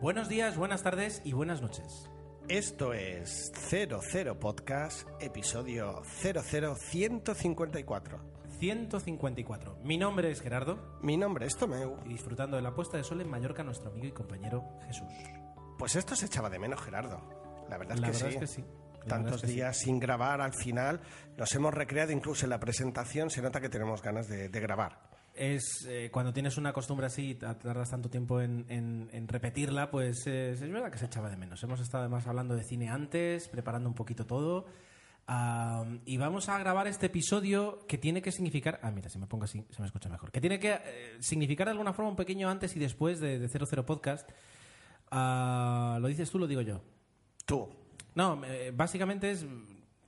Buenos días, buenas tardes y buenas noches. Esto es 00 Podcast, episodio 00154. 154. Mi nombre es Gerardo Mi nombre es Tomeu. y disfrutando de la puesta de sol en Mallorca nuestro amigo y compañero Jesús. Pues esto se echaba de menos, Gerardo. La verdad es, La que, verdad sí. es que sí. La Tantos verdad es que sí. días sin grabar, al final nos hemos recreado incluso en la presentación. Se nota que tenemos ganas de, de grabar. Es eh, cuando tienes una costumbre así, ta- tardas tanto tiempo en, en- en repetirla, pues eh, es verdad que se echaba de menos. Hemos estado además hablando de cine antes, preparando un poquito todo. y vamos a grabar este episodio que tiene que significar. Ah, mira, si me pongo así se me escucha mejor. Que tiene que eh, significar de alguna forma un pequeño antes y después de, de 00 Podcast. Ah, ¿Lo dices tú lo digo yo? Tú, No, eh, básicamente es.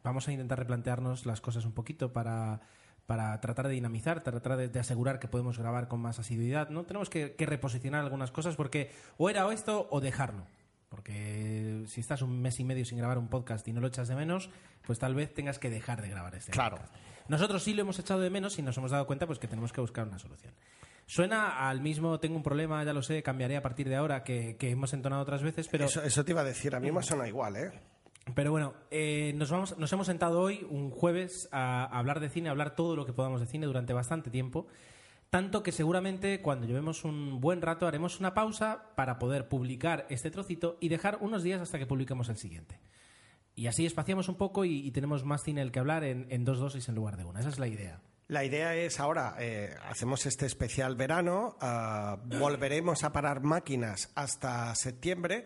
Vamos a intentar replantearnos las cosas un poquito para, para tratar de dinamizar, tratar de, de asegurar que podemos grabar con más asiduidad. ¿no? Tenemos que, que reposicionar algunas cosas porque o era esto o dejarlo. Porque si estás un mes y medio sin grabar un podcast y no lo echas de menos, pues tal vez tengas que dejar de grabar este Claro. podcast. Nosotros sí lo hemos echado de menos y nos hemos dado cuenta pues que tenemos que buscar una solución. Suena al mismo, tengo un problema, ya lo sé, cambiaré a partir de ahora, que, que hemos entonado otras veces, pero... eso, eso te iba a decir. A mí me suena igual, ¿eh? Pero bueno, eh, nos, vamos, nos hemos sentado hoy, un jueves, a hablar de cine, a hablar todo lo que podamos de cine durante bastante tiempo. Tanto que seguramente cuando llevemos un buen rato haremos una pausa para poder publicar este trocito y dejar unos días hasta que publiquemos el siguiente. Y así espaciamos un poco y, tenemos más cine del que hablar en, en dos dosis en lugar de una. Esa es la idea. La idea es ahora, eh, hacemos este especial verano, ah, volveremos a parar máquinas hasta septiembre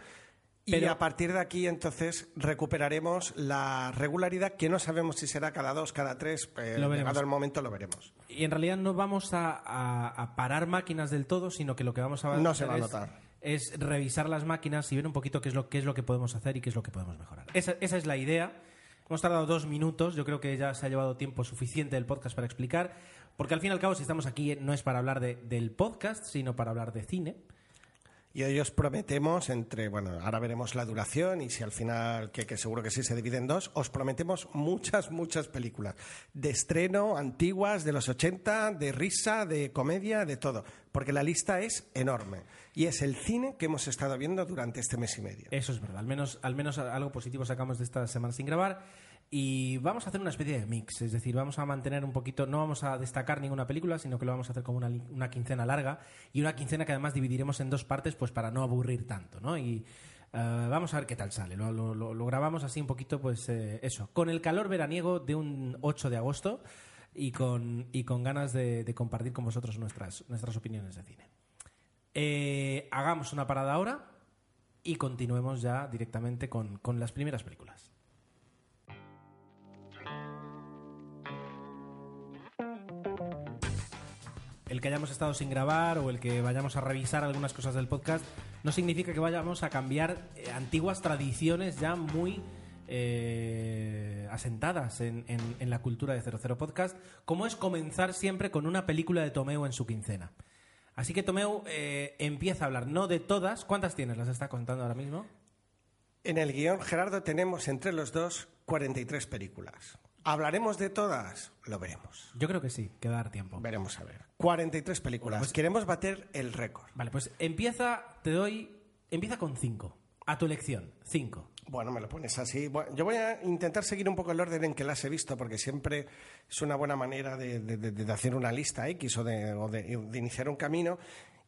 y Pero- a partir de aquí entonces recuperaremos la regularidad que no sabemos si será cada dos, cada tres, eh, Lo veremos. llegado el momento lo veremos. Y en realidad no vamos a, a- a parar máquinas del todo, sino que lo que vamos a No hacer se va a es- notar. es revisar las máquinas y ver un poquito qué es lo, qué es lo que podemos hacer y qué es lo que podemos mejorar. Esa, esa es la idea. Hemos tardado dos minutos, yo creo que ya se ha llevado tiempo suficiente del podcast para explicar, porque al fin y al cabo, si estamos aquí, eh, no es para hablar de- del podcast, sino para hablar de cine. Y hoy os prometemos, entre, bueno, ahora veremos la duración y si al final, que, que seguro que sí se divide en dos, os prometemos muchas, muchas películas. De estreno, antiguas, de los 80, de risa, de comedia, de todo. Porque la lista es enorme. Y es el cine que hemos estado viendo durante este mes y medio. Eso es verdad, al menos, al menos algo positivo sacamos de esta semana sin grabar. Y vamos a hacer una especie de mix, es decir, vamos a mantener un poquito, no vamos a destacar ninguna película, sino que lo vamos a hacer como una, una quincena larga y una quincena que además dividiremos en dos partes, pues para no aburrir tanto, ¿no? Y eh, vamos a ver qué tal sale. Lo, grabamos así un poquito, pues eh, eso, con el calor veraniego de un 8 de agosto y con, y con ganas de, de compartir con vosotros nuestras, nuestras opiniones de cine. Eh, hagamos una parada ahora y continuemos ya directamente con, con las primeras películas. El que hayamos estado sin grabar o el que vayamos a revisar algunas cosas del podcast no significa que vayamos a cambiar eh, antiguas tradiciones ya muy eh, asentadas en, la cultura de 00 Podcast, como es comenzar siempre con una película de Tomeu en su quincena. Así que Tomeu eh, empieza a hablar, no de todas, ¿cuántas tienes? ¿Las está contando ahora mismo? En el guion, Gerardo, tenemos entre los dos 43 películas. ¿Hablaremos de todas? Lo veremos. Yo creo que sí, que va a dar tiempo. Veremos a ver. 43 películas. Pues- Queremos bater el récord. Vale, pues empieza, te doy, empieza con cinco. A tu elección, cinco. Bueno, me lo pones así. Bueno, yo voy a intentar seguir un poco el orden en que las he visto, porque siempre es una buena manera de, de- de- de hacer una lista X o, de iniciar un camino.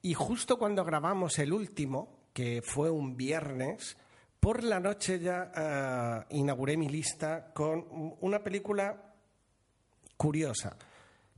Y justo cuando grabamos el último, que fue un viernes, por la noche ya eh, inauguré mi lista con una película curiosa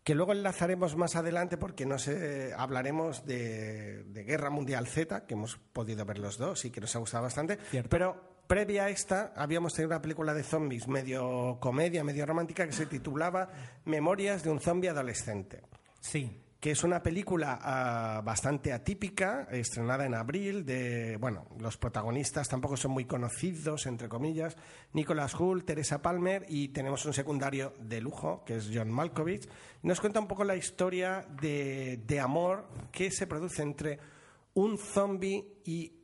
que luego enlazaremos más adelante porque no sé, hablaremos de, de Guerra Mundial Z, que hemos podido ver los dos y que nos ha gustado bastante. Cierto. Pero previa a esta habíamos tenido una película de zombies medio comedia, medio romántica que se titulaba Memorias de un zombie adolescente Sí. Que es una película ah, bastante atípica, estrenada en abril, de, bueno, los protagonistas tampoco son muy conocidos, entre comillas, Nicholas Hull, Teresa Palmer y tenemos un secundario de lujo, que es John Malkovich. Nos cuenta un poco la historia de, de amor que se produce entre un zombie y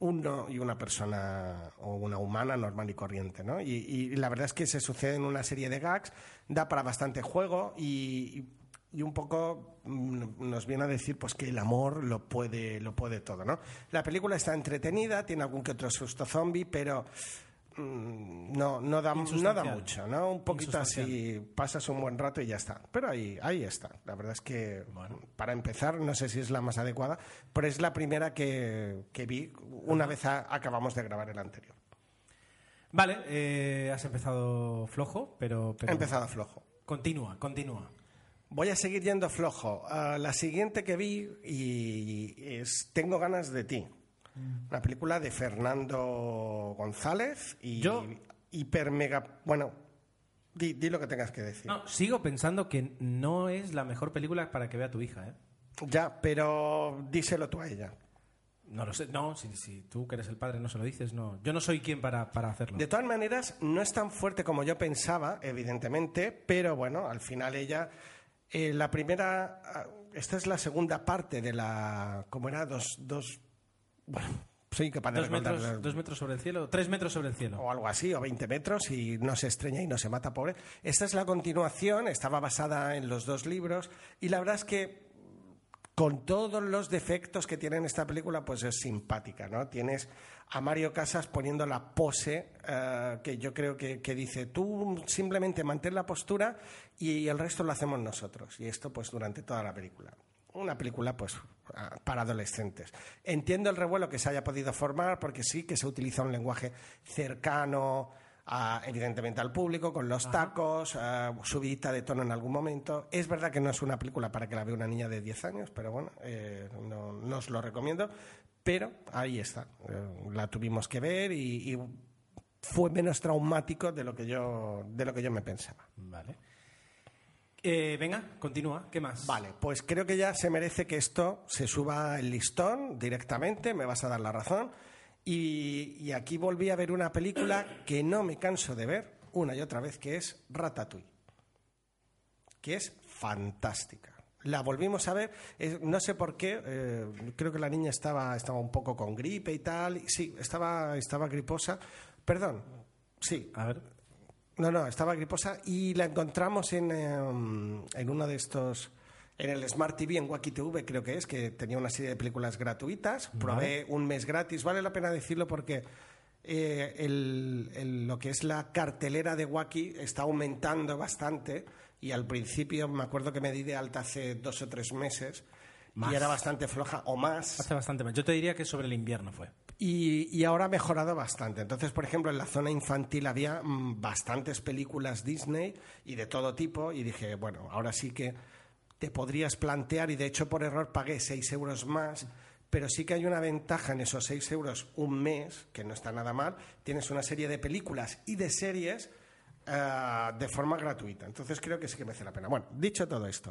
uno y una persona o una humana normal y corriente, ¿no? Y, la verdad es que se sucede en una serie de gags, da para bastante juego y y un poco mm, nos viene a decir pues que el amor lo puede lo puede todo no la película está entretenida tiene algún que otro susto zombie pero mm, no no da, no da Insustancial. mucho no un poquito así pasas un buen rato y ya está. Pero ahí ahí está. La verdad es que para empezar no sé si es la más adecuada pero es la primera que, que vi una vez a- acabamos de grabar el anterior. Vale, eh, has empezado flojo, pero, pero he empezado flojo. Continúa, continúa. Voy a seguir yendo flojo. Ah, la siguiente que vi y es Tengo ganas de ti. Una película de Fernando González y Yo- hiper mega. Bueno, di, di lo que tengas que decir. No, sigo pensando que no es la mejor película para que vea tu hija, ¿eh? Ya, pero díselo tú a ella. No lo sé. No, si, si tú que eres el padre no se lo dices, no. Yo no soy quien para, para hacerlo. De todas maneras, no es tan fuerte como yo pensaba, evidentemente, pero bueno, al final ella. Eh, la primera. ah, Esta es la segunda parte de la. ¿Cómo era? Dos. dos bueno, soy incapaz de Dos metros, dos metros sobre el cielo, tres metros sobre el cielo. o algo así, o 20 metros, y no se estreña y no se mata, pobre. Esta es la continuación, estaba basada en los dos libros, y la verdad es que con todos los defectos que tiene esta película, pues es simpática, ¿no? Tienes a Mario Casas poniendo la pose eh, que yo creo que, que dice, tú simplemente mantén la postura y el resto lo hacemos nosotros. Y esto pues durante toda la película. Una película pues ah, para adolescentes. Entiendo el revuelo que se haya podido formar porque sí que se utiliza un lenguaje cercano, a, evidentemente al público, con los tacos, ah, subidita de tono en algún momento. Es verdad que no es una película para que la vea una niña de 10 años, pero bueno, eh, no, no os lo recomiendo. Pero ahí está, eh, la tuvimos que ver y, y fue menos traumático de lo que yo, de lo que yo me pensaba. Vale. Eh, venga, continúa. ¿Qué más? Vale, pues creo que ya se merece que esto se suba el listón directamente, me vas a dar la razón. Y, y aquí volví a ver una película que no me canso de ver una y otra vez, que es Ratatouille, que es fantástica. La volvimos a ver, eh, no sé por qué, eh, creo que la niña estaba, estaba un poco con gripe y tal, sí, estaba, estaba griposa, perdón, sí, A ver. no, no, estaba griposa y la encontramos en, em, en uno de estos, en el Smart TV, en Wacky TV creo que es, que tenía una serie de películas gratuitas. Probé un mes gratis, vale la pena decirlo porque eh, el- el- lo que es la cartelera de Wacky está aumentando bastante y al principio me acuerdo que me di de alta hace dos o tres meses Más. y era bastante floja o más. Hace bastante más. Yo te diría que sobre el invierno fue. Y, y ahora ha mejorado bastante. Entonces, por ejemplo, en la zona infantil había mm, bastantes películas Disney y de todo tipo. Y dije, bueno, ahora sí que te podrías plantear, y de hecho por error pagué 6 euros más, pero sí que hay una ventaja en esos 6 euros un mes, que no está nada mal. Tienes una serie de películas y de series eh, de forma gratuita. Entonces creo que sí que merece la pena. Bueno, dicho todo esto,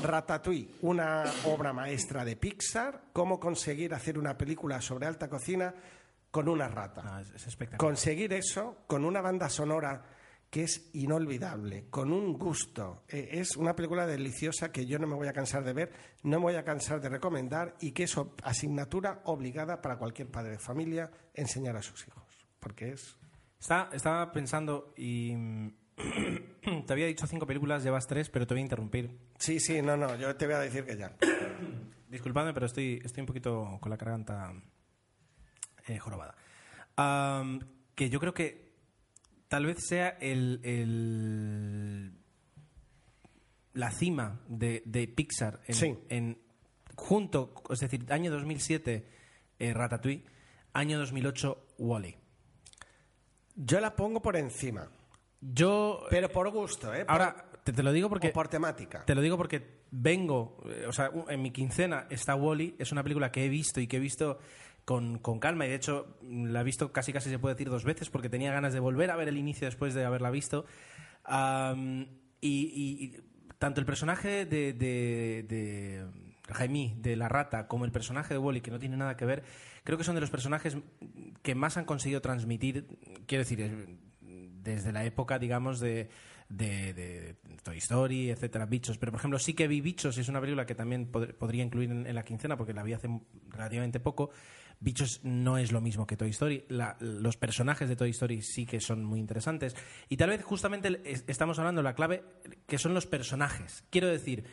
Ratatouille, una obra maestra de Pixar, cómo conseguir hacer una película sobre alta cocina con una rata. No, es, es espectacular. Conseguir eso con una banda sonora que es inolvidable, con un gusto. Eh, es una película deliciosa que yo no me voy a cansar de ver, no me voy a cansar de recomendar y que es asignatura obligada para cualquier padre de familia enseñar a sus hijos, porque es Está- estaba pensando y. te había dicho cinco películas, llevas tres, pero te voy a interrumpir. Sí, sí, no, no, yo te voy a decir que ya. Disculpadme, pero estoy, estoy un poquito con la garganta eh, jorobada. Que yo creo que tal vez sea el, el- la cima de, de Pixar en, Sí. en- junto, es decir, año 2007 eh, Ratatouille, año 2008 Wally. Yo la pongo por encima, Yo pero por gusto, ¿eh? Por- ahora te, te lo digo porque o por temática. Te lo digo porque vengo, eh, o sea, en mi quincena está Wally, es una película que he visto y que he visto con, con calma y de hecho mm, la he visto casi casi se puede decir dos veces porque tenía ganas de volver a ver el inicio después de haberla visto. Am, y, y- tanto el personaje de, de, de Jaime, de la rata, como el personaje de Wally, que no tiene nada que ver, creo que son de los personajes que más han conseguido transmitir, quiero decir, es- desde la época, digamos, de, de, de Toy Story, etcétera, Bichos. Pero, por ejemplo, sí que vi Bichos, es una película que también pod- podría incluir en, en la quincena porque la vi hace relativamente poco. Bichos no es lo mismo que Toy Story. Los personajes de Toy Story sí que son muy interesantes. Y tal vez justamente estamos hablando de la clave que son los personajes. Quiero decir,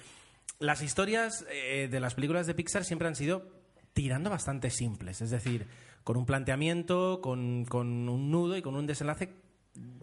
las historias eh, de las películas de Pixar siempre han sido tirando bastante simples, es decir, con un planteamiento, con, con un nudo y con un desenlace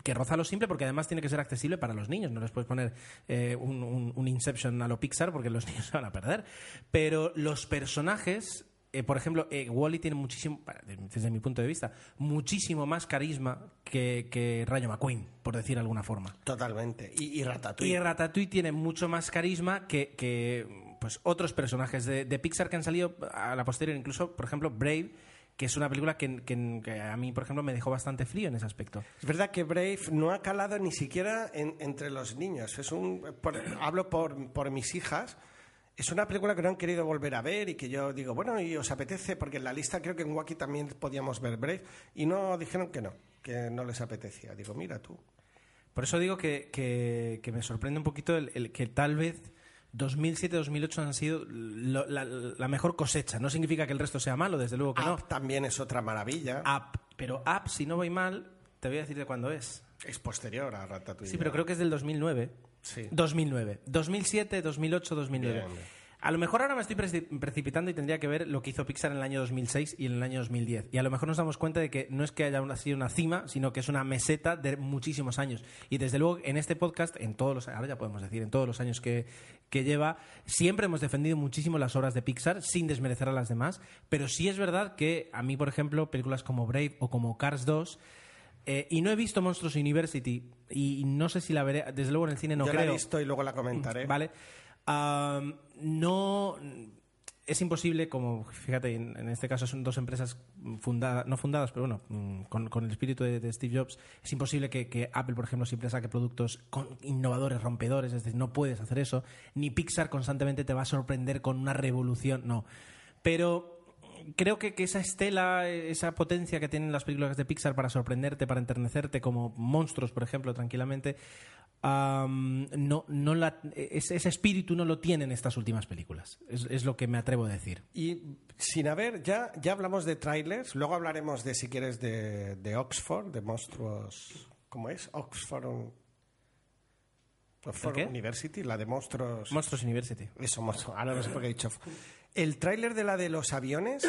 que roza lo simple porque además tiene que ser accesible para los niños. No les puedes poner eh, un, un- un Inception a lo Pixar porque los niños se van a perder. Pero los personajes, eh, por ejemplo, Wally tiene muchísimo, desde mi punto de vista, muchísimo más carisma que, que Rayo McQueen, por decir de alguna forma. Totalmente. Y, y Ratatouille. Y Ratatouille tiene mucho más carisma que, que, pues, otros personajes de, de Pixar que han salido a la posterior. Incluso, por ejemplo, Brave, que es una película que, que- que a mí, por ejemplo, me dejó bastante frío en ese aspecto. Es verdad que Brave no ha calado ni siquiera en- entre los niños. Es un, por- hablo por, por mis hijas. Es una película que no han querido volver a ver y que yo digo, bueno, ¿y os apetece? Porque en la lista creo que en Wacky también podíamos ver Brave y no dijeron que no, que no les apetecía. Digo, mira tú. Por eso digo que, que- que me sorprende un poquito el, el que tal vez 2007-2008 han sido lo- la, la mejor cosecha. No significa que el resto sea malo, desde luego que no. También es otra maravilla. Up. Pero Up, si no voy mal, te voy a decir de cuándo es. Es posterior a Ratatouille. Sí, pero creo que es del 2009. Sí. 2009. 2007, 2008, 2009. Bien, bien. A lo mejor ahora me estoy preci- precipitando y tendría que ver lo que hizo Pixar en el año 2006 y en el año 2010. Y a lo mejor nos damos cuenta de que no es que haya una- sido una cima, sino que es una meseta de muchísimos años. Y desde luego en este podcast, en todos los, ahora ya podemos decir, en todos los años que, que lleva, siempre hemos defendido muchísimo las obras de Pixar sin desmerecer a las demás. Pero sí es verdad que a mí, por ejemplo, películas como Brave o como Cars 2 eh, y no he visto Monstruos University y no sé si la veré, desde luego en el cine no yo creo. la he visto y luego la comentaré. Vale. Am, no. Es imposible, como fíjate, en, en este caso son dos empresas fundadas, no fundadas, pero bueno, mm, con, con el espíritu de, de Steve Jobs, es imposible que, que Apple, por ejemplo, siempre saque productos con- innovadores, rompedores, es decir, no puedes hacer eso, ni Pixar constantemente te va a sorprender con una revolución, no. Pero creo que, que esa estela, esa potencia que tienen las películas de Pixar para sorprenderte, para enternecerte, como monstruos, por ejemplo, tranquilamente, am, no, no la- ese, ese espíritu no lo tienen estas últimas películas. Es, es lo que me atrevo a decir. Y sin haber, ya, ya hablamos de trailers, luego hablaremos de, si quieres, de, de Oxford, de monstruos. ¿Cómo es? Oxford, Oxford? University, la de monstruos. Monstruos University. Eso, monstruos. Ahora no sé por qué he dicho. El tráiler de la de los aviones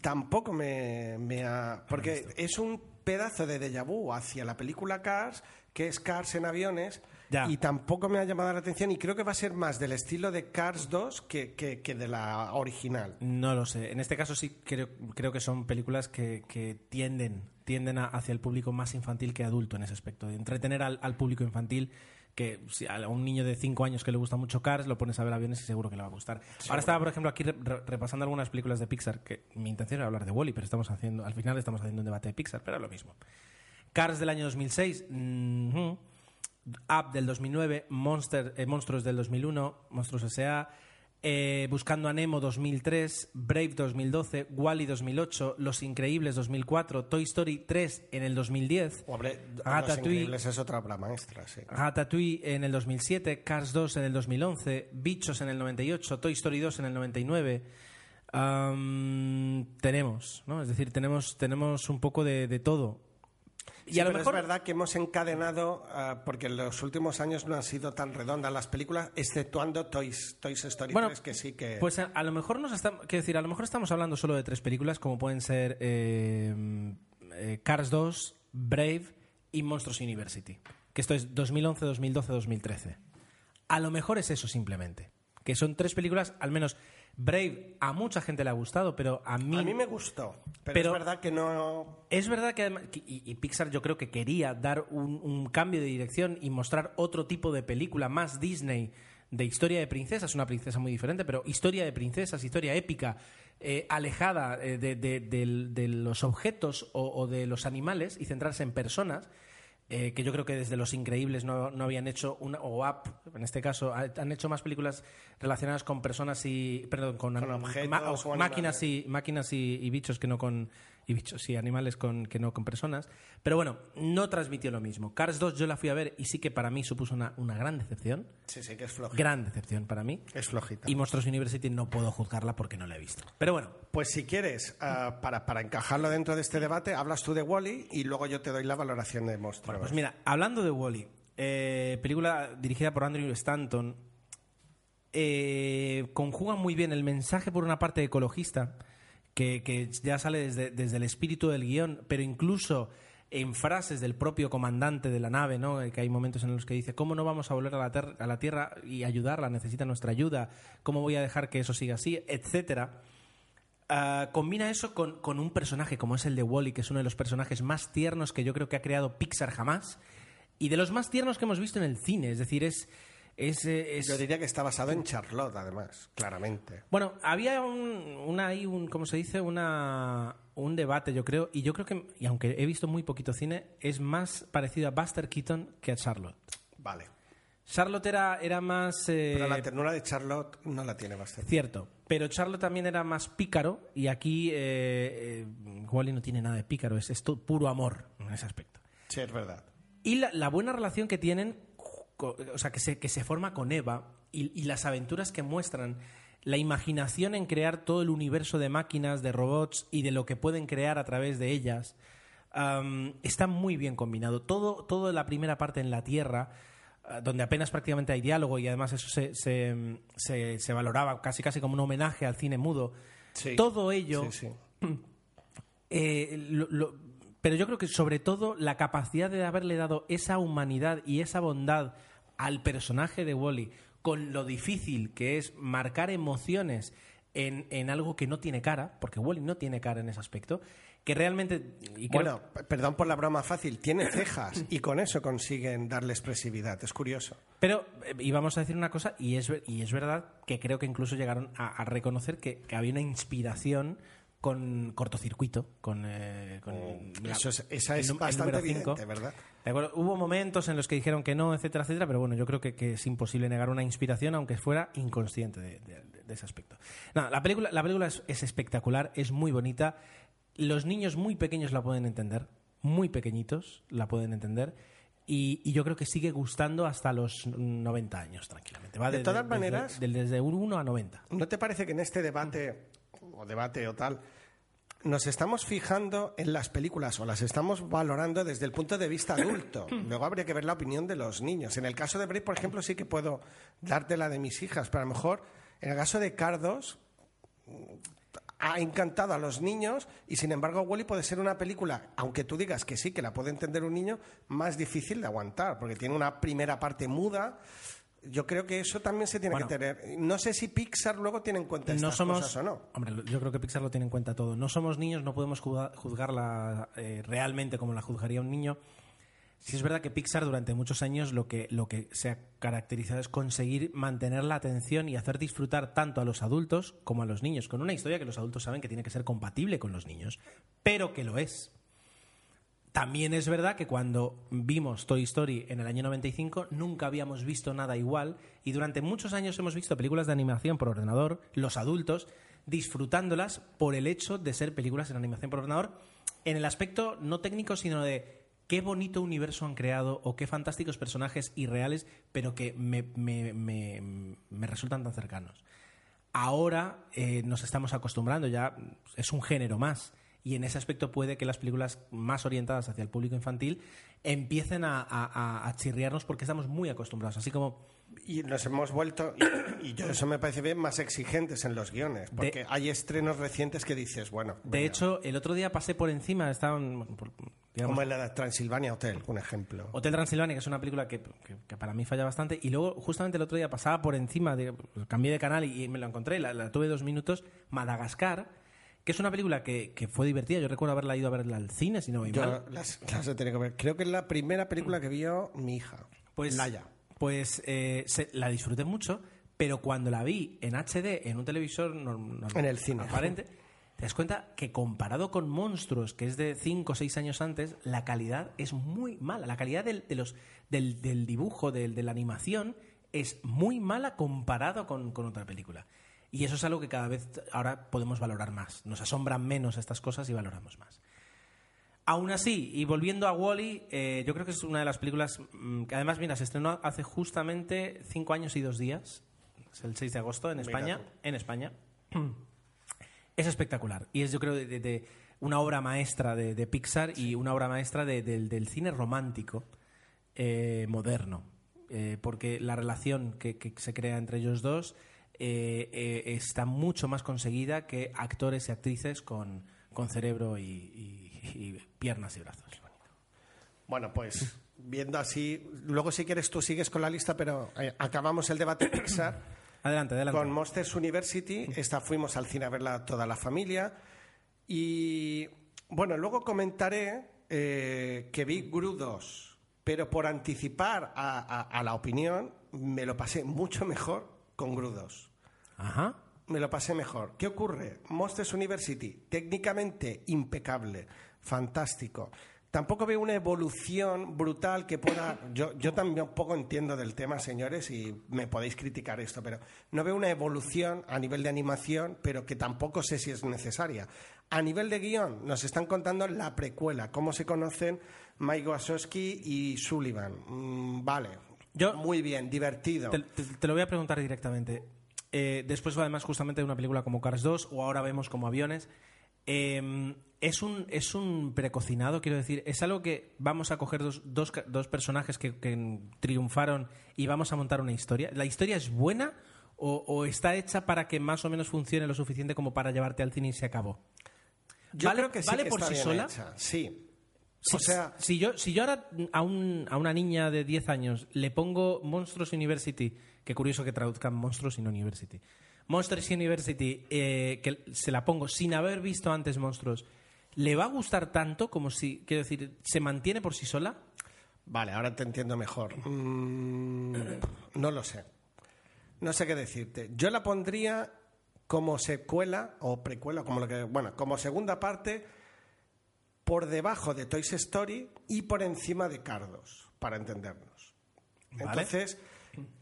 tampoco me, me ha. Porque es un pedazo de déjà vu hacia la película Cars, que es Cars en aviones. Ya. Y tampoco me ha llamado la atención y creo que va a ser más del estilo de Cars 2 que, que- que de la original. No lo sé. En este caso sí creo, creo que son películas que, que tienden, tienden a- hacia el público más infantil que adulto en ese aspecto. De entretener al, al público infantil que si a un niño de 5 años que le gusta mucho Cars, lo pones a ver aviones y seguro que le va a gustar. Ahora estaba, por ejemplo, aquí re- re- repasando algunas películas de Pixar, que mi intención era hablar de Wally, pero estamos haciendo, al final estamos haciendo un debate de Pixar, pero es lo mismo. Cars del año 2006, mhm. Up del 2009, Monster, eh, Monstruos del 2001, Monstruos S.A., eh, Buscando a Nemo 2003, Brave 2012, Wally 2008, Los Increíbles 2004, Toy Story 3 en el 2010, Hombre, Los Ratatouille. Increíbles es otra obra maestra, sí. Ratatouille en el 2007, Cars 2 en el 2011, Bichos en el 98, Toy Story 2 en el 99. Am, tenemos, ¿no? Es decir, tenemos, tenemos un poco de, de todo. Y Sí, a lo pero mejor es verdad que hemos encadenado, ah, porque en los últimos años no han sido tan redondas las películas, exceptuando Toys, Toys Story Bueno, 3, que sí que... Pues a, a lo mejor nos estamos, quiero decir, a lo mejor estamos hablando solo de tres películas, como pueden ser eh, eh, Cars 2, Brave y Monsters University. Que esto es 2011, 2012, 2013. A lo mejor es eso simplemente. Que son tres películas, al menos Brave a mucha gente le ha gustado, pero a mí... a mí me gustó, pero, Pero- es verdad que no... Es verdad que además, y, y Pixar yo creo que quería dar un, un cambio de dirección y mostrar otro tipo de película más Disney de historia de princesas, una princesa muy diferente, pero historia de princesas, historia épica, eh, alejada eh, de, de- los objetos o, o de los animales y centrarse en personas. Eh, que yo creo que desde Los Increíbles no, no habían hecho una, o Up, en este caso, ha- han hecho más películas relacionadas con personas y, perdón, con, Con objetos ma- o máquinas y máquinas y, y bichos que no con y bichos y animales con, que no con personas. Pero bueno, no transmitió lo mismo. Cars 2 yo la fui a ver y sí que para mí supuso una, una gran decepción. Sí, sí, que es flojita. Gran decepción para mí. Es flojita. Y Monstruos University no puedo juzgarla porque no la he visto. Pero bueno, Pues si quieres, ah, para, para encajarlo dentro de este debate, hablas tú de Wally y luego yo te doy la valoración de monstruos. pues mira, hablando de Wally, película dirigida por Andrew Stanton, eh, conjugan muy bien el mensaje, por una parte, ecologista, que, ya sale desde, desde el espíritu del guion, pero incluso en frases del propio comandante de la nave, ¿no? Eh, que hay momentos en los que dice, ¿cómo no vamos a volver a la, ter- a la Tierra y ayudarla? Necesita nuestra ayuda. ¿Cómo voy a dejar que eso siga así? Etcétera. Ah, combina eso con, con un personaje como es el de Wally, que es uno de los personajes más tiernos que yo creo que ha creado Pixar jamás, y de los más tiernos que hemos visto en el cine. Es decir, es... es, es- Yo diría que está basado en Charlotte, además, claramente. bueno, había un, una ahí, un, ¿cómo se dice? Una, un debate, yo creo, y yo creo que, y aunque he visto muy poquito cine, es más parecido a Buster Keaton que a Charlotte. Vale. Charlotte era, era más... eh, Pero la ternura de Charlotte no la tiene bastante. Cierto, pero Charlotte también era más pícaro y aquí eh, eh, Wally no tiene nada de pícaro, es, es todo puro amor en ese aspecto. Sí, es verdad. Y la, la buena relación que tienen, o sea, que se, que se forma con Eva y, y las aventuras que muestran, la imaginación en crear todo el universo de máquinas, de robots y de lo que pueden crear a través de ellas, está muy bien combinado. Todo, todo la primera parte en la Tierra, ah, donde apenas prácticamente hay diálogo y además eso se, se, se- se valoraba casi casi como un homenaje al cine mudo. Sí. Todo ello Sí, sí. eh, lo- lo- pero yo creo que sobre todo la capacidad de haberle dado esa humanidad y esa bondad al personaje de Wally, con lo difícil que es marcar emociones en, en algo que no tiene cara, porque Wally no tiene cara en ese aspecto, que realmente... y Bueno, perdón por la broma fácil, tiene cejas y con eso consiguen darle expresividad. Es curioso. Pero eh, íbamos a decir una cosa, y es, y es verdad que creo que incluso llegaron a, a reconocer que, que había una inspiración con cortocircuito, con... eh, con la- Eso es- esa es el bastante número cinco. evidente, ¿verdad? De acuerdo, Hubo momentos en los que dijeron que no, etcétera, etcétera, pero bueno, yo creo que, que es imposible negar una inspiración, aunque fuera inconsciente de, de- de ese aspecto. Nada, la película, la película es, es espectacular, es muy bonita. Los niños muy pequeños la pueden entender, muy pequeñitos la pueden entender. Y, y yo creo que sigue gustando hasta los 90 años, tranquilamente. Va De todas maneras- Desde, desde un 1 a 90. ¿No te parece que en este debate, o debate o tal, nos estamos fijando en las películas o las estamos valorando desde el punto de vista adulto? Luego habría que ver la opinión de los niños. En el caso de Brave, por ejemplo, sí que puedo darte la de mis hijas, pero a lo mejor en el caso de Cardos ha encantado a los niños y sin embargo Wally puede ser una película, aunque tú digas que sí, que la puede entender un niño, más difícil de aguantar, porque tiene una primera parte muda. Yo creo que eso también se tiene Bueno. que tener. No sé si Pixar luego tiene en cuenta estas no somos, cosas o no. Hombre, yo creo que Pixar lo tiene en cuenta todo. No somos niños, no podemos juzga- juzgarla eh, realmente como la juzgaría un niño. Sí es verdad que Pixar durante muchos años lo que, lo que se ha caracterizado es conseguir mantener la atención y hacer disfrutar tanto a los adultos como a los niños, con una historia que los adultos saben que tiene que ser compatible con los niños, pero que lo es. También es verdad que cuando vimos Toy Story en el año 95 nunca habíamos visto nada igual y durante muchos años hemos visto películas de animación por ordenador, los adultos, disfrutándolas por el hecho de ser películas en animación por ordenador, en el aspecto no técnico, sino de qué bonito universo han creado o qué fantásticos personajes irreales, pero que me, resultan tan cercanos. Ahora eh, nos estamos acostumbrando, ya es un género más. Y en ese aspecto puede que las películas más orientadas hacia el público infantil empiecen a, a- chirriarnos porque estamos muy acostumbrados. Así como Y nos hemos vuelto, y, y yo eso me parece bien, más exigentes en los guiones, porque hay estrenos recientes que dices, bueno, De hecho, el otro día pasé por encima, estaban, digamos, como en la Transilvania Hotel, un ejemplo. Hotel Transilvania, que es una película que, que- que para mí falla bastante, y luego justamente el otro día pasaba por encima, de, cambié de canal y, y me la encontré, la, la tuve dos minutos, Madagascar, que es una película que, que fue divertida, yo recuerdo haberla ido a verla al cine, si no voy Yo mal. las, las he tenido que ver. Creo que es la primera película que vio mi hija, Pues, Laia. pues eh, se- la disfruté mucho, pero cuando la vi en HD, en un televisor norm- norm- En el cine. aparente, te das cuenta que comparado con Monstruos, que es de 5 o 6 años antes, la calidad es muy mala. La calidad del, de los, del, del dibujo, del- de la animación, es muy mala comparado con, con otra película. Y eso es algo que cada vez ahora podemos valorar más. Nos asombran menos estas cosas y valoramos más. Aún así, y volviendo a Wally, yo creo que es una de las películas mm, que además, mira, se estrenó hace justamente cinco años y dos días. Es el 6 de agosto en Mira España. tú. En España. Es espectacular. Y es, yo creo, de, de- de una obra maestra de, de Pixar y una obra maestra de- del- del cine romántico eh, moderno. eh, porque la relación que, que se crea entre ellos dos eh, eh, está mucho más conseguida que actores y actrices con, con cerebro y, y- y piernas y brazos. Bueno, pues viendo así, luego si quieres tú sigues con la lista, pero eh, acabamos el debate Pixar. Adelante, adelante. Con Monsters University, esta fuimos al cine a verla toda la familia. Y bueno, luego comentaré eh, que vi Gru 2, pero por anticipar a, a- a la opinión, me lo pasé mucho mejor con Gru 2. Ajá. Me lo pasé mejor. ¿Qué ocurre? Monsters University, técnicamente impecable, fantástico. Tampoco veo una evolución brutal que pueda. Yo, yo también un poco entiendo del tema, señores, y me podéis criticar esto, pero no veo una evolución a nivel de animación, pero que tampoco sé si es necesaria. A nivel de guion, nos están contando la precuela, cómo se conocen Mike Wazowski y Sullivan. Mm, vale. Yo- Muy bien, divertido. Te, te- te lo voy a preguntar directamente. Eh, después, además, justamente de una película como Cars 2, o ahora vemos como aviones, eh, es, un, es un precocinado, quiero decir. Es algo que vamos a coger dos, dos, dos personajes que, que triunfaron y vamos a montar una historia. ¿La historia es buena o, o está hecha para que más o menos funcione lo suficiente como para llevarte al cine y se acabó? Yo ¿Vale- creo que sí vale que por está sí bien sola? hecha, Sí. Si, o sea, si yo, si yo ahora a, un- a una niña de 10 años le pongo Monstruos University, qué curioso que traduzcan Monstruos no University, Monsters University, eh, que se la pongo sin haber visto antes Monstruos, ¿le va a gustar tanto como si, quiero decir, se mantiene por sí sola? Vale, ahora te entiendo mejor. Mm, no lo sé. No sé qué decirte. Yo la pondría como secuela o precuela, como lo que, bueno, como segunda parte por debajo de Toy Story y por encima de Cardos, para entendernos. Vale. Entonces,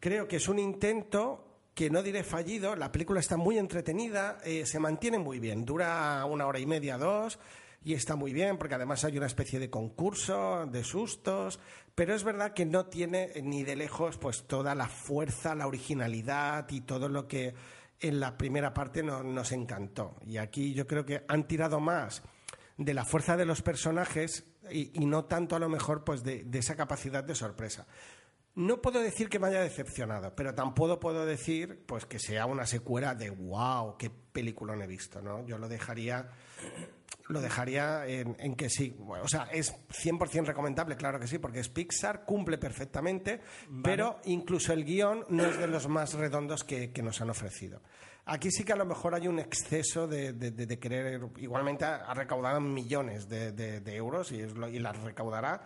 creo que es un intento que no diré fallido. La película está muy entretenida, eh, se mantiene muy bien, dura una hora y media, dos, y está muy bien porque además hay una especie de concurso, de sustos, pero es verdad que no tiene ni de lejos pues toda la fuerza, la originalidad y todo lo que en la primera parte no- nos encantó. Y aquí yo creo que han tirado más de la fuerza de los personajes y, y no tanto a lo mejor pues de, de esa capacidad de sorpresa. No puedo decir que me haya decepcionado, pero tampoco puedo decir pues que sea una secuela de wow, qué película he visto, ¿no? Yo lo dejaría lo dejaría en, en que sí. Bueno, o sea, es 100% recomendable, claro que sí, porque es Pixar, cumple perfectamente, pero incluso el guion no es de los más redondos que, que nos han ofrecido. Aquí sí que a lo mejor hay un exceso de, de- de- de querer. Igualmente ha, recaudado millones de, euros y, es lo- y las recaudará.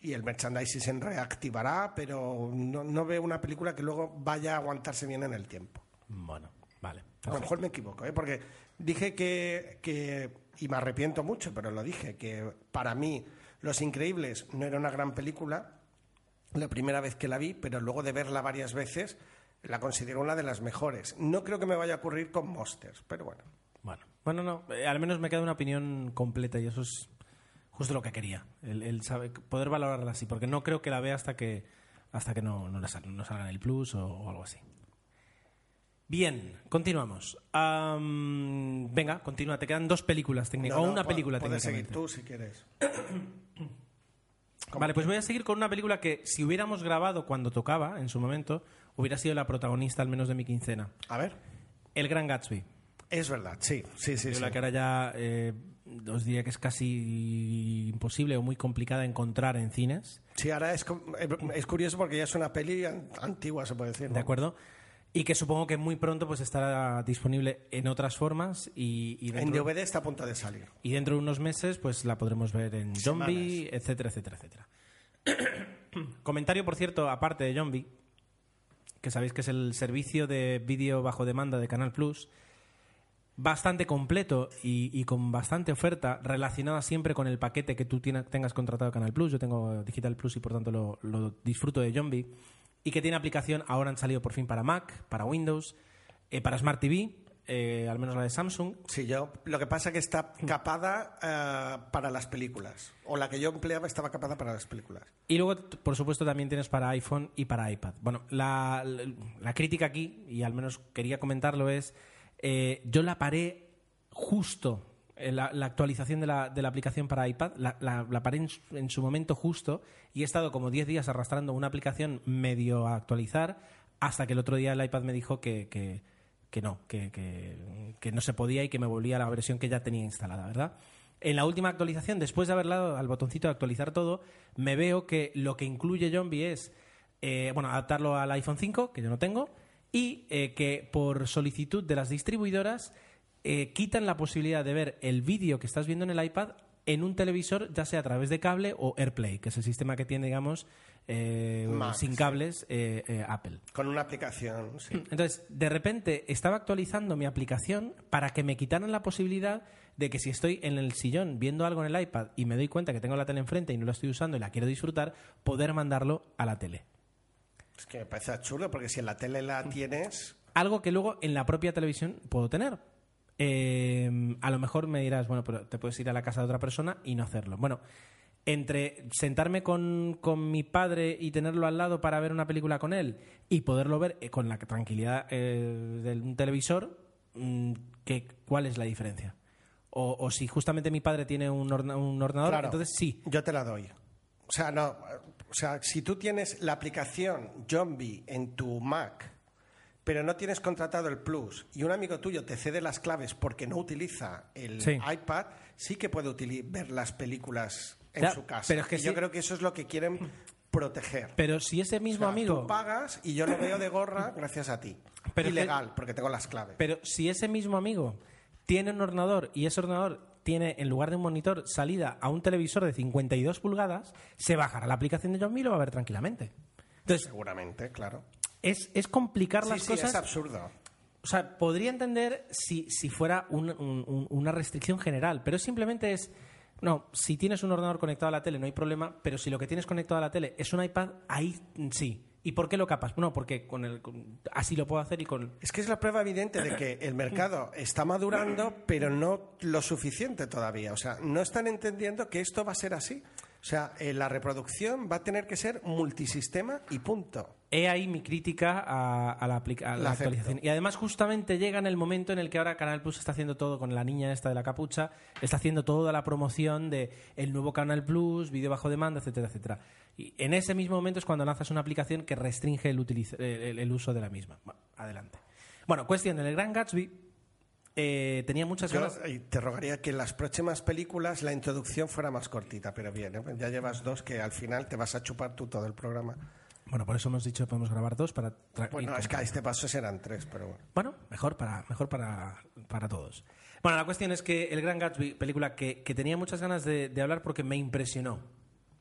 Y el merchandising se reactivará, pero no, no veo una película que luego vaya a aguantarse bien en el tiempo. Bueno, vale. A lo mejor me equivoco, ¿eh? porque dije que, que, y me arrepiento mucho, pero lo dije, que para mí Los Increíbles no era una gran película, la primera vez que la vi, pero luego de verla varias veces, la considero una de las mejores. No creo que me vaya a ocurrir con Monsters, pero bueno. Bueno, bueno, no, eh, al menos me queda una opinión completa y eso es justo lo que quería, el, el saber- poder valorarla así, porque no creo que la vea hasta que hasta que no, no, la sal- no salga en el Plus o, o algo así. Bien, continuamos. Am, venga, continúa, te quedan dos películas técnicas, No, o una película Puedes seguir tú si quieres. Vale, pues voy a seguir con una película que si hubiéramos grabado cuando tocaba, en su momento, hubiera sido la protagonista al menos de mi quincena. A ver. El Gran Gatsby. Es verdad, sí, sí, sí. Película sí. que ahora ya eh, os diría que es casi imposible o muy complicada encontrar en cines, Sí, ahora es, eh, es curioso porque ya es una peli an- antigua, se puede decir. ¿de acuerdo? Y que supongo que muy pronto pues estará disponible en otras formas y, y En DVD está a punto de salir. y dentro de unos meses pues la podremos ver en Zombie, etcétera, etcétera, etcétera. Comentario, por cierto, aparte de Zombie, que sabéis que es el servicio de vídeo bajo demanda de Canal Plus, bastante completo y, con bastante oferta relacionada siempre con el paquete que tú tengas contratado Canal Plus. Yo tengo Digital Plus y por tanto lo, lo disfruto de Zombie. Y que tiene aplicación, ahora han salido por fin para Mac, para Windows, eh, para Smart TV, eh, al menos la de Samsung. Sí, yo. Lo que pasa es que está capada eh, para las películas. O la que yo empleaba estaba capada para las películas. Y luego, por supuesto, también tienes para iPhone y para iPad. Bueno, la, la- la crítica aquí, y al menos quería comentarlo, es, eh, yo la paré justo la, la actualización de la, de la aplicación para iPad. La, paré en, su- en su momento justo y he estado como 10 días arrastrando una aplicación medio a actualizar hasta que el otro día el iPad me dijo que, que, que no, que, que- no se podía y que me volvía a la versión que ya tenía instalada, ¿verdad? En la última actualización, después de haber dado al botoncito de actualizar todo, me veo que lo que incluye Zombie es, eh, bueno, adaptarlo al iPhone 5, que yo no tengo, y eh, que por solicitud de las distribuidoras eh, quitan la posibilidad de ver el vídeo que estás viendo en el iPad en un televisor, ya sea a través de cable o AirPlay, que es el sistema que tiene, digamos, eh, Mac, sin cables eh, eh, Apple. Con una aplicación, sí. Entonces, de repente estaba actualizando mi aplicación para que me quitaran la posibilidad de que si estoy en el sillón viendo algo en el iPad y me doy cuenta que tengo la tele enfrente y no la estoy usando y la quiero disfrutar, poder mandarlo a la tele. Es que me parece absurdo porque si en la tele la tienes, Algo que luego en la propia televisión puedo tener. Eh, a lo mejor me dirás, bueno, pero te puedes ir a la casa de otra persona y no hacerlo. Bueno, entre sentarme con, con mi padre y tenerlo al lado para ver una película con él y poderlo ver eh, con la tranquilidad eh, de un televisor, mm, ¿qué, ¿cuál es la diferencia? O, o si justamente mi padre tiene un, orna- un ordenador, Claro. entonces sí. yo te la doy. O sea, no, o sea, si tú tienes la aplicación Zombie en tu Mac, pero no tienes contratado el Plus y un amigo tuyo te cede las claves porque no utiliza el Sí. iPad, sí que puede ver las películas en Claro, su casa. pero es que Y yo creo que eso es lo que quieren proteger. Pero si ese mismo O sea, amigo... Tú pagas y yo lo veo de gorra gracias a ti. Pero es que- Ilegal, porque tengo las claves. Pero si ese mismo amigo tiene un ordenador y ese ordenador tiene, en lugar de un monitor, salida a un televisor de 52 pulgadas, se bajará la aplicación de John y lo va a ver tranquilamente. Entonces, Seguramente, claro. es, es complicar Sí, las sí, cosas. es absurdo. O sea, podría entender si, si fuera un- un- un- una restricción general, pero simplemente es. No, si tienes un ordenador conectado a la tele no hay problema, pero si lo que tienes conectado a la tele es un iPad, ahí sí. ¿Y por qué lo capas? No, porque con el, así lo puedo hacer y con. Es que es la prueba evidente de que el mercado está madurando, pero no lo suficiente todavía. O sea, no están entendiendo que esto va a ser así. O sea, eh, la reproducción va a tener que ser multisistema y punto. He ahí mi crítica a, a la, a la actualización. Y además, justamente llega en el momento en el que ahora Canal Plus está haciendo todo con la niña esta de la capucha, está haciendo toda la promoción de el nuevo Canal Plus, vídeo bajo demanda, etcétera, etcétera. Y en ese mismo momento es cuando lanzas una aplicación que restringe el, utiliz- el- el uso de la misma. Bueno, adelante. Bueno, cuestión, en el Gran Gatsby eh, tenía muchas Yo ganas... te rogaría que en las próximas películas la introducción fuera más cortita, pero bien, ¿eh? ya llevas dos que al final te vas a chupar tú todo el programa. Bueno, por eso hemos dicho que podemos grabar dos para... Bueno, es que a este paso serán tres, pero bueno. Bueno, mejor para, mejor para, para todos. Bueno, la cuestión es que El Gran Gatsby, película que, que tenía muchas ganas de, de hablar porque me impresionó.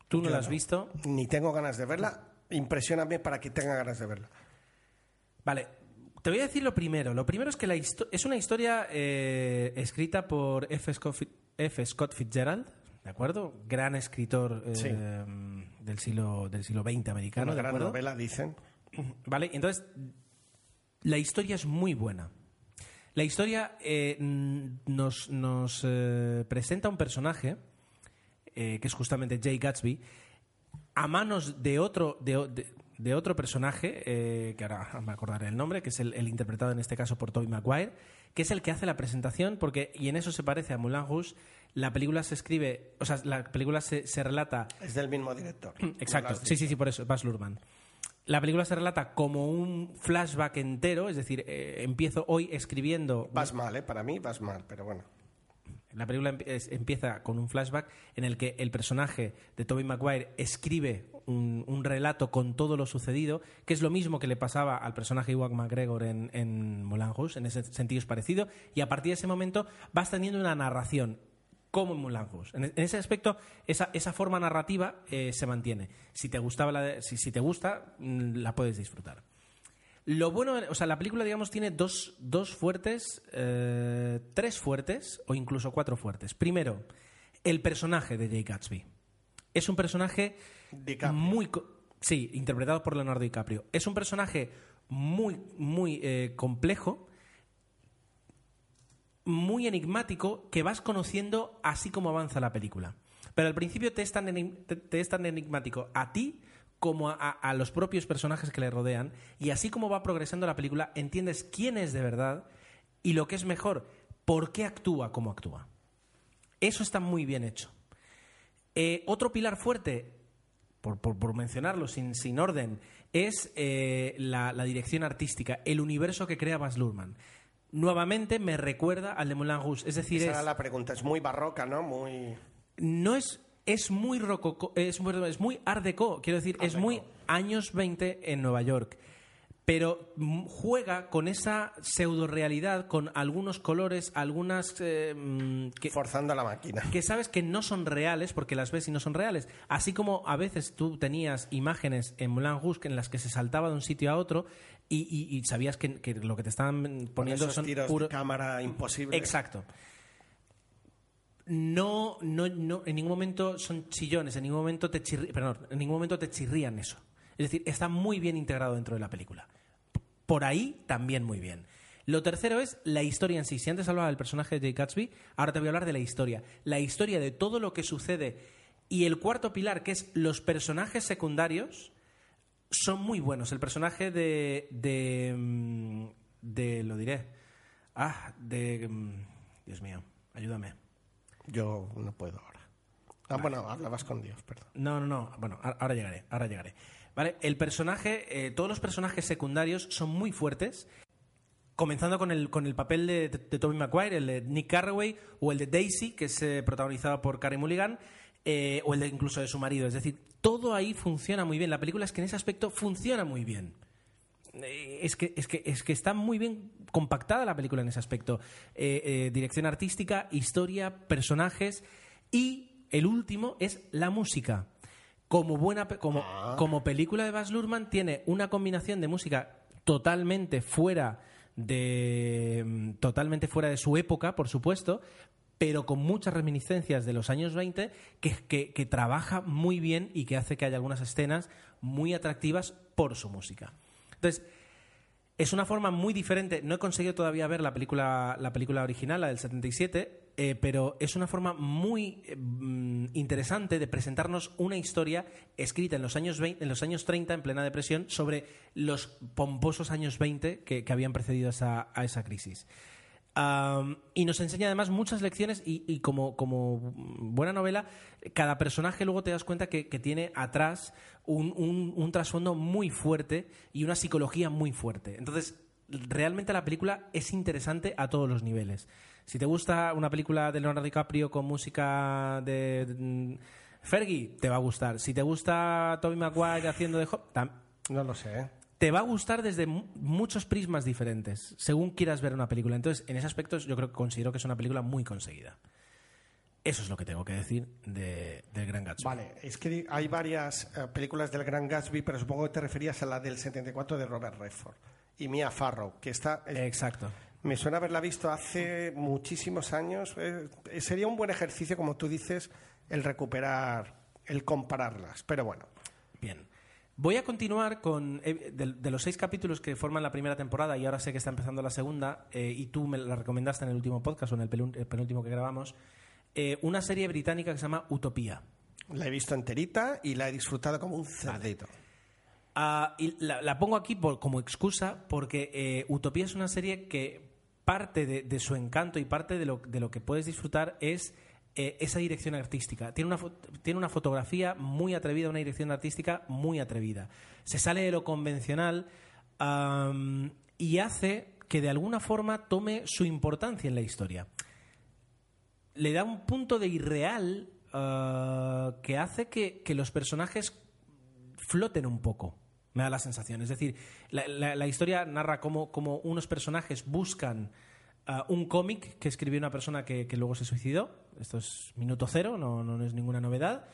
Tú no Yo la has no. visto. Ni tengo ganas de verla. Impresióname para que tenga ganas de verla. Vale, te voy a decir lo primero. Lo primero es que la es una historia eh, escrita por F. Scott, Fi- F. Scott Fitzgerald, ¿de acuerdo? Gran escritor eh, Sí. Del, siglo, del siglo XX americano, Una ¿de gran acuerdo? novela, dicen. Vale, entonces la historia es muy buena. La historia eh, nos, nos, eh, presenta un personaje eh, que es justamente Jay Gatsby a manos de otro de, de- de otro personaje que ahora me acordaré el nombre que es el, el interpretado en este caso por Tobey Maguire que es el que hace la presentación porque y en eso se parece a Moulin Rouge la película se escribe o sea la película se, se relata Es del mismo director. Exacto, sí, sí, sí, por eso, Baz Luhrmann. La película se relata como un flashback entero, es decir, eh, empiezo hoy escribiendo. Vas mal, ¿eh? Para mí vas mal, pero bueno. La película empieza con un flashback en el que el personaje de Tobey Maguire escribe un, relato con todo lo sucedido, que es lo mismo que le pasaba al personaje Iwan McGregor en, en Moulin Rouge, en ese sentido es parecido, y a partir de ese momento vas teniendo una narración como en Moulin Rouge. En, en ese aspecto, esa, esa forma narrativa eh, se mantiene. Si te, gustaba la de- si, si te gusta, mm, la puedes disfrutar. Lo bueno, o sea, la película, digamos, tiene dos, dos fuertes, eh, tres fuertes o incluso cuatro fuertes. Primero, el personaje de Jay Gatsby. Es un personaje DiCaprio. muy... Sí, interpretado por Leonardo DiCaprio. Es un personaje muy, muy eh, complejo, muy enigmático, que vas conociendo así como avanza la película. Pero al principio te es tan, te- te es tan enigmático a ti como a los propios personajes que le rodean. Y así como va progresando la película, entiendes quién es de verdad y lo que es mejor, por qué actúa como actúa. Eso está muy bien hecho. Eh, otro pilar fuerte, por, por- por mencionarlo sin, sin orden, es eh, la, la dirección artística, el universo que crea Baz Luhrmann. Nuevamente me recuerda al de Moulin Rouge. Es decir, Esa es, era la pregunta. Es muy barroca, ¿no? Muy... no es es muy rococó, es, es muy art deco, quiero decir, es muy años 20 en Nueva York. Pero mm, juega con esa pseudo realidad, con algunos colores, algunas eh, mm, que, Forzando la máquina. que sabes que no son reales porque las ves y no son reales. Así como a veces tú tenías imágenes en Moulin Rouge en las que se saltaba de un sitio a otro y, y- y sabías que, que lo que te estaban poniendo esos son tiros puro- de cámara imposibles. Exacto. No, no, no, en ningún momento son chillones, en ningún momento te chirri- perdón, en ningún momento te chirrían eso. Es decir, está muy bien integrado dentro de la película. Por ahí también muy bien. Lo tercero es la historia en sí. Si antes hablaba del personaje de Jay Gatsby, ahora te voy a hablar de la historia. La historia de todo lo que sucede. Y el cuarto pilar, que es los personajes secundarios, son muy buenos. El personaje de. de. mm, de lo diré. Ah, de. mm, Dios mío, ayúdame. Yo no puedo ahora. Ah, bueno, hablabas con Dios, perdón. No, no, no. Bueno, ahora llegaré, ahora llegaré. Vale, el personaje, eh, todos los personajes secundarios son muy fuertes. Comenzando con el, con el papel de, de, de el de Nick Carraway, o el de Daisy, que es eh, protagonizado por Carey Mulligan, eh, o el de incluso de su marido. Es decir, todo ahí funciona muy bien. La película es que en ese aspecto funciona muy bien. Eh, Es que, es, que, es que está muy bien compactada la película en ese aspecto. Eh, dirección artística, historia, personajes y el último es la música. Como, buena, como, como película de Baz Luhrmann tiene una combinación de música totalmente fuera de mm, totalmente fuera de su época, por supuesto, pero con muchas reminiscencias de los años 20 que, que- que trabaja muy bien y que hace que haya algunas escenas muy atractivas por su música. Entonces, es una forma muy diferente. No he conseguido todavía ver la película, la película original, la del 77, eh, pero es una forma muy eh, mm, interesante de presentarnos una historia escrita en los, años 20 en los años 30, en plena depresión, sobre los pomposos años 20 que, habían precedido a esa, a crisis. Y nos enseña además muchas lecciones y, como, buena novela, cada personaje luego te das cuenta que, tiene atrás un trasfondo muy fuerte y una psicología muy fuerte. Entonces, realmente la película es interesante a todos los niveles. Si te gusta una película de Leonardo DiCaprio con música de, de- Fergie, te va a gustar. Si te gusta Tobey Maguire haciendo de... Tam- No lo sé, ¿eh? te va a gustar desde mu- muchos prismas diferentes, según quieras ver una película. Entonces, en ese aspecto, yo creo que considero que es una película muy conseguida. Eso es lo que tengo que decir de, del Gran Gatsby. Vale, es que hay varias eh, películas del Gran Gatsby, pero supongo que te referías a la del 74 de Robert Redford y Mia Farrow, que está... es- Exacto. Me suena haberla visto hace muchísimos años. Eh, sería un buen ejercicio, como tú dices, el recuperar, el compararlas. Pero bueno, Bien. Voy a continuar con. eh, de, de los seis capítulos que forman la primera temporada, y ahora sé que está empezando la segunda, eh, y tú me la recomendaste en el último podcast o en el, pelun- el penúltimo que grabamos, una serie británica que se llama Utopía. la he visto enterita y la he disfrutado como un cerdito. Ah, y la, la pongo aquí por- como excusa porque eh, Utopía es una serie que parte de, su encanto y parte de lo, que puedes disfrutar es eh, esa dirección artística. Tiene una, tiene una fotografía muy atrevida, una dirección artística muy atrevida. Se sale de lo convencional y hace que de alguna forma tome su importancia en la historia le da un punto de irreal ah, que hace que los personajes floten un poco. Me da la sensación. Es decir, la, la- la historia narra cómo, cómo unos personajes buscan ah, un cómic que escribió una persona que, que luego se suicidó. Esto es minuto cero, no, no es ninguna novedad.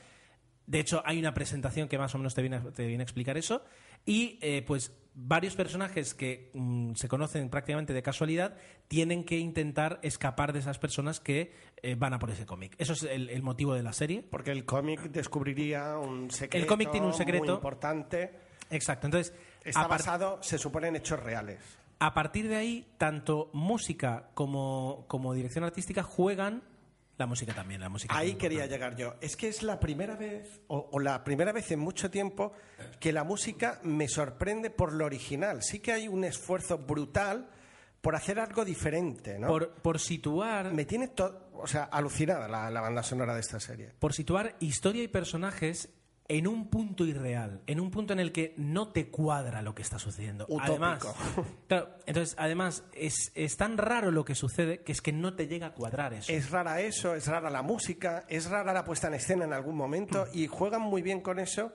De hecho, hay una presentación que más o menos te viene, a- te viene a explicar eso. Y eh, pues varios personajes que mm, se conocen prácticamente de casualidad tienen que intentar escapar de esas personas que eh, van a por ese cómic. Eso es el, el motivo de la serie. Porque el cómic descubriría un secreto. El cómic tiene un Muy secreto. importante. Exacto. Entonces, Está basado, se supone, en hechos reales. A partir de ahí, tanto música como, como dirección artística juegan la música también. La música Ahí quería llegar yo. Es que es la primera vez, o, o la primera vez en mucho tiempo, que la música me sorprende por lo original. Sí que hay un esfuerzo brutal por hacer algo diferente, ¿no? Por, por situar. Me tiene o sea, alucinada la, la banda sonora de esta serie. Por situar historia y personajes en un punto irreal, en un punto en el que no te cuadra lo que está sucediendo. Utópico. Además, claro, entonces, además, es, es tan raro lo que sucede que es que no te llega a cuadrar eso. Es rara eso, es rara la música, es rara la puesta en escena en algún momento y juegan muy bien con eso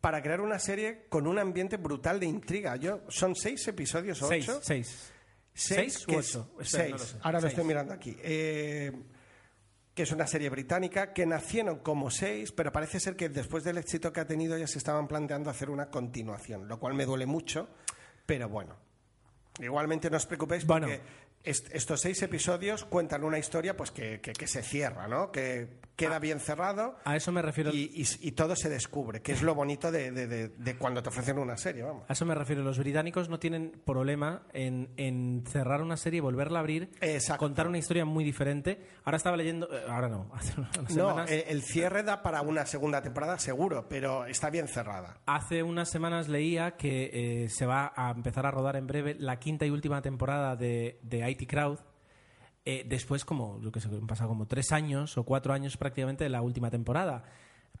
para crear una serie con un ambiente brutal de intriga. Yo, son seis episodios o seis, ocho. seis. Seis, ¿Seis que u es- ocho? Espera, seis. no lo sé. Ahora lo Seis. estoy mirando aquí. Eh, que es una serie británica que nacieron como seis, pero parece ser que después del éxito que ha tenido ya se estaban planteando hacer una continuación, lo cual me duele mucho, pero bueno. Igualmente no os preocupéis Bueno. porque est- estos seis episodios cuentan una historia pues que, que- que se cierra, ¿no? Que queda bien cerrado A eso me refiero. y, y- y todo se descubre, que es lo bonito de, de- de- de cuando te ofrecen una serie, vamos. A eso me refiero. Los británicos no tienen problema en, en cerrar una serie y volverla a abrir, Exacto. contar una historia muy diferente. Ahora estaba leyendo, eh, ahora no, hace unas No, semanas. eh, el cierre da para una segunda temporada seguro, pero está bien cerrada. Hace unas semanas leía que eh, se va a empezar a rodar en breve la quinta y última temporada de, de IT Crowd. Eh, después, como, yo que sé, han pasado como tres años o cuatro años prácticamente de la última temporada.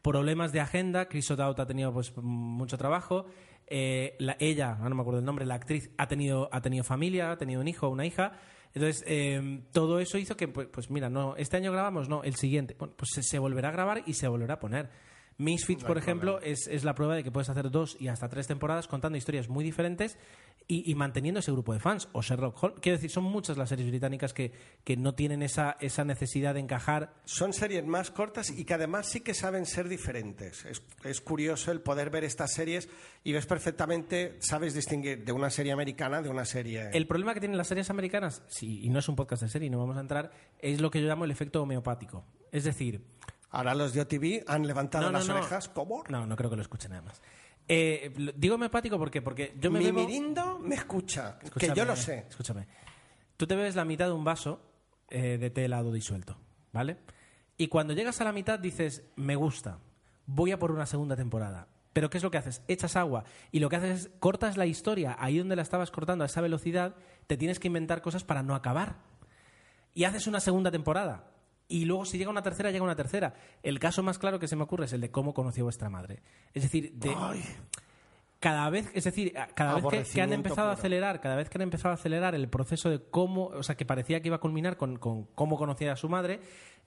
Problemas de agenda, Chris O'Dowd ha tenido pues mucho trabajo. eh, la- ella, no me acuerdo el nombre, la actriz, ha tenido, ha tenido familia, ha tenido un hijo, una hija. Entonces, eh, todo eso hizo que, pues, pues mira, no, este año grabamos, no, el siguiente. Bueno, pues se volverá a grabar y se volverá a poner. Misfits, por ejemplo, es, es la prueba de que puedes hacer dos y hasta tres temporadas contando historias muy diferentes y, y manteniendo ese grupo de fans. O Sherlock Holmes. Quiero decir, son muchas las series británicas que, que no tienen esa, esa necesidad de encajar. Son series más cortas y que además sí que saben ser diferentes. Es, es curioso el poder ver estas series y ves perfectamente, sabes distinguir de una serie americana de una serie... El problema que tienen las series americanas, sí, y no es un podcast de serie, no vamos a entrar, es lo que yo llamo el efecto homeopático. Es decir, Ahora los de OTV han levantado No, no, las no. orejas. ¿Cómo? no, no creo que lo escuchen nada más. Eh, digo homeopático porque, porque yo me Mi bebo... mirindo me escucha, que Escúchame, yo lo sé. Escúchame. Tú te bebes la mitad de un vaso eh, de té helado disuelto, ¿vale? Y cuando llegas a la mitad dices, me gusta, voy a por una segunda temporada. Pero ¿qué es lo que haces? Echas agua y lo que haces es cortas la historia ahí donde la estabas cortando a esa velocidad, te tienes que inventar cosas para no acabar. Y haces una segunda temporada. Y luego si llega una tercera, llega una tercera. El caso más claro que se me ocurre es el de cómo conoció vuestra madre. Es decir, de, cada vez, es decir, cada vez que- que, han empezado a acelerar, cada vez que han empezado a acelerar el proceso de cómo, o sea, que parecía que iba a culminar con, con cómo conocía a su madre,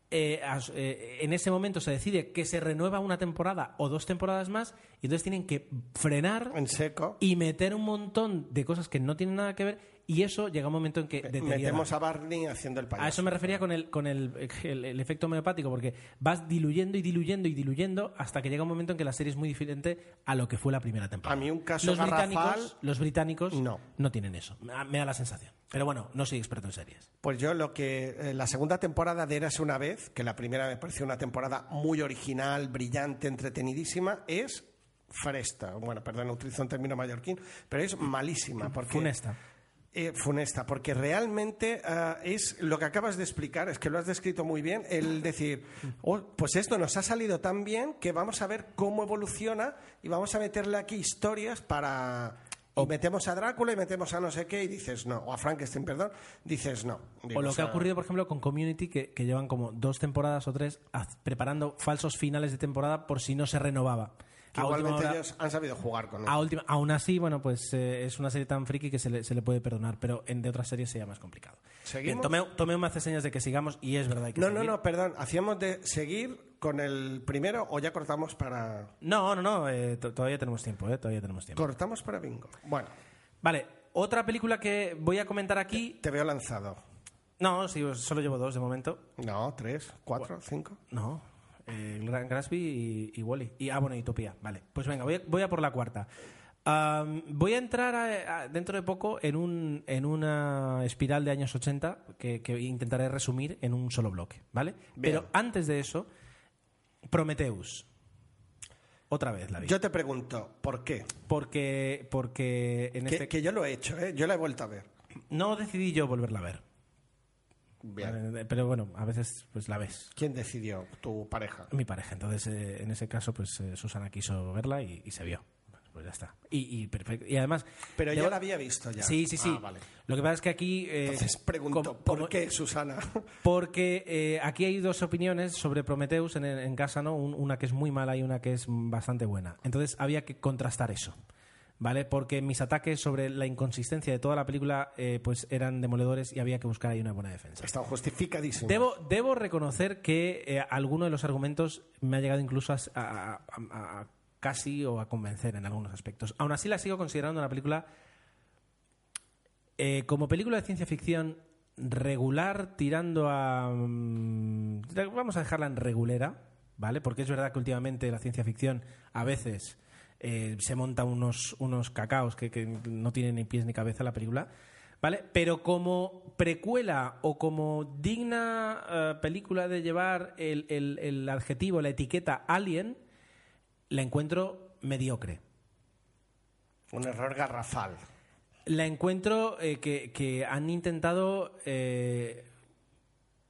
eh, eh, en ese momento se decide que se renueva una temporada o dos temporadas más y entonces tienen que frenar En seco. y meter un montón de cosas que no tienen nada que ver y eso llega un momento en que deteriora. Metemos a Barney haciendo el payaso. A eso me refería con el, con el, el- el efecto homeopático, porque vas diluyendo y diluyendo y diluyendo hasta que llega un momento en que la serie es muy diferente a lo que fue la primera temporada. A mí un caso los garrafal- británicos, los británicos No. tienen eso. Me da la sensación. Pero bueno, no soy experto en series. Pues yo lo que eh, la segunda temporada de Érase una vez, que la primera me pareció una temporada muy original, brillante, entretenidísima, es fresta. Bueno, perdón, utilizo un término mallorquín, pero es malísima. Porque, Funesta. Eh, funesta, porque realmente ah, es lo que acabas de explicar, es que lo has descrito muy bien, el decir, "Oh, pues esto nos ha salido tan bien que vamos a ver cómo evoluciona y vamos a meterle aquí historias para... Y metemos a Drácula y metemos a no sé qué y dices no, o a Frankenstein, perdón, dices no. Digo, O lo o que ha ocurrido, por ejemplo, con Community, que, que llevan como dos temporadas o tres preparando falsos finales de temporada por si no se renovaba. que igualmente hora- ellos han sabido jugar con A última, aún así, bueno, pues eh, es una serie tan friki que se le, se le puede perdonar, pero en de otras series sería más complicado. ¿Seguimos? Bien, Tomeo, Tomeo me hace señas de que sigamos y es verdad que No, no, no, perdón, hacíamos de seguir con el primero o ya cortamos para... No, no, no, eh, to- todavía tenemos tiempo, eh, todavía tenemos tiempo. Cortamos para bingo. Bueno, Vale, otra película que voy a comentar aquí. te veo lanzado. No, sí, solo llevo dos de momento. No, tres, cuatro, cinco. No, eh, Gran Gatsby y, y Wally. Y, ah, bueno, y Utopía. Vale, pues venga, voy a, voy a por la cuarta. Voy a entrar a- a- dentro de poco en, un, en una espiral de años 80 que, que intentaré resumir en un solo bloque, ¿vale? Bien. Pero antes de eso, Prometheus. Otra vez la vi. Yo te pregunto, ¿por qué? porque, porque en Que, este... que yo lo he hecho, ¿eh? Yo la he vuelto a ver. No decidí yo volverla a ver. Bien. Eh, Pero bueno, a veces pues la ves. ¿Quién decidió? ¿Tu pareja? Mi pareja. Entonces, eh, en ese caso, pues eh, Susana quiso verla y, y se vio. Pues ya está. Y, y perfecto. Y además. Pero debo- ya la había visto ya. Sí, sí, sí. Ah, vale. Lo que pasa es que aquí. eh, Entonces pregunto, como- ¿por como- qué, Susana? Porque eh, aquí hay dos opiniones sobre Prometheus en, en casa, ¿no? Un- una que es muy mala y una que es bastante buena. Entonces había que contrastar eso. ¿Vale? Porque mis ataques sobre la inconsistencia de toda la película eh, pues eran demoledores y había que buscar ahí una buena defensa. Están justificadísimos. Debo, debo reconocer que eh, alguno de los argumentos me ha llegado incluso a, a- a- a casi o a convencer en algunos aspectos. Aún así la sigo considerando una película eh, como película de ciencia ficción regular tirando a... mm, vamos a dejarla en regulera, ¿vale? Porque es verdad que últimamente la ciencia ficción a veces eh, se monta unos, unos cacaos que, no tienen ni pies ni cabeza la película, ¿vale? Pero como precuela o como digna eh, película de llevar el- el adjetivo, la etiqueta Alien, la encuentro mediocre. Un error garrafal. La encuentro eh, que, que han intentado eh,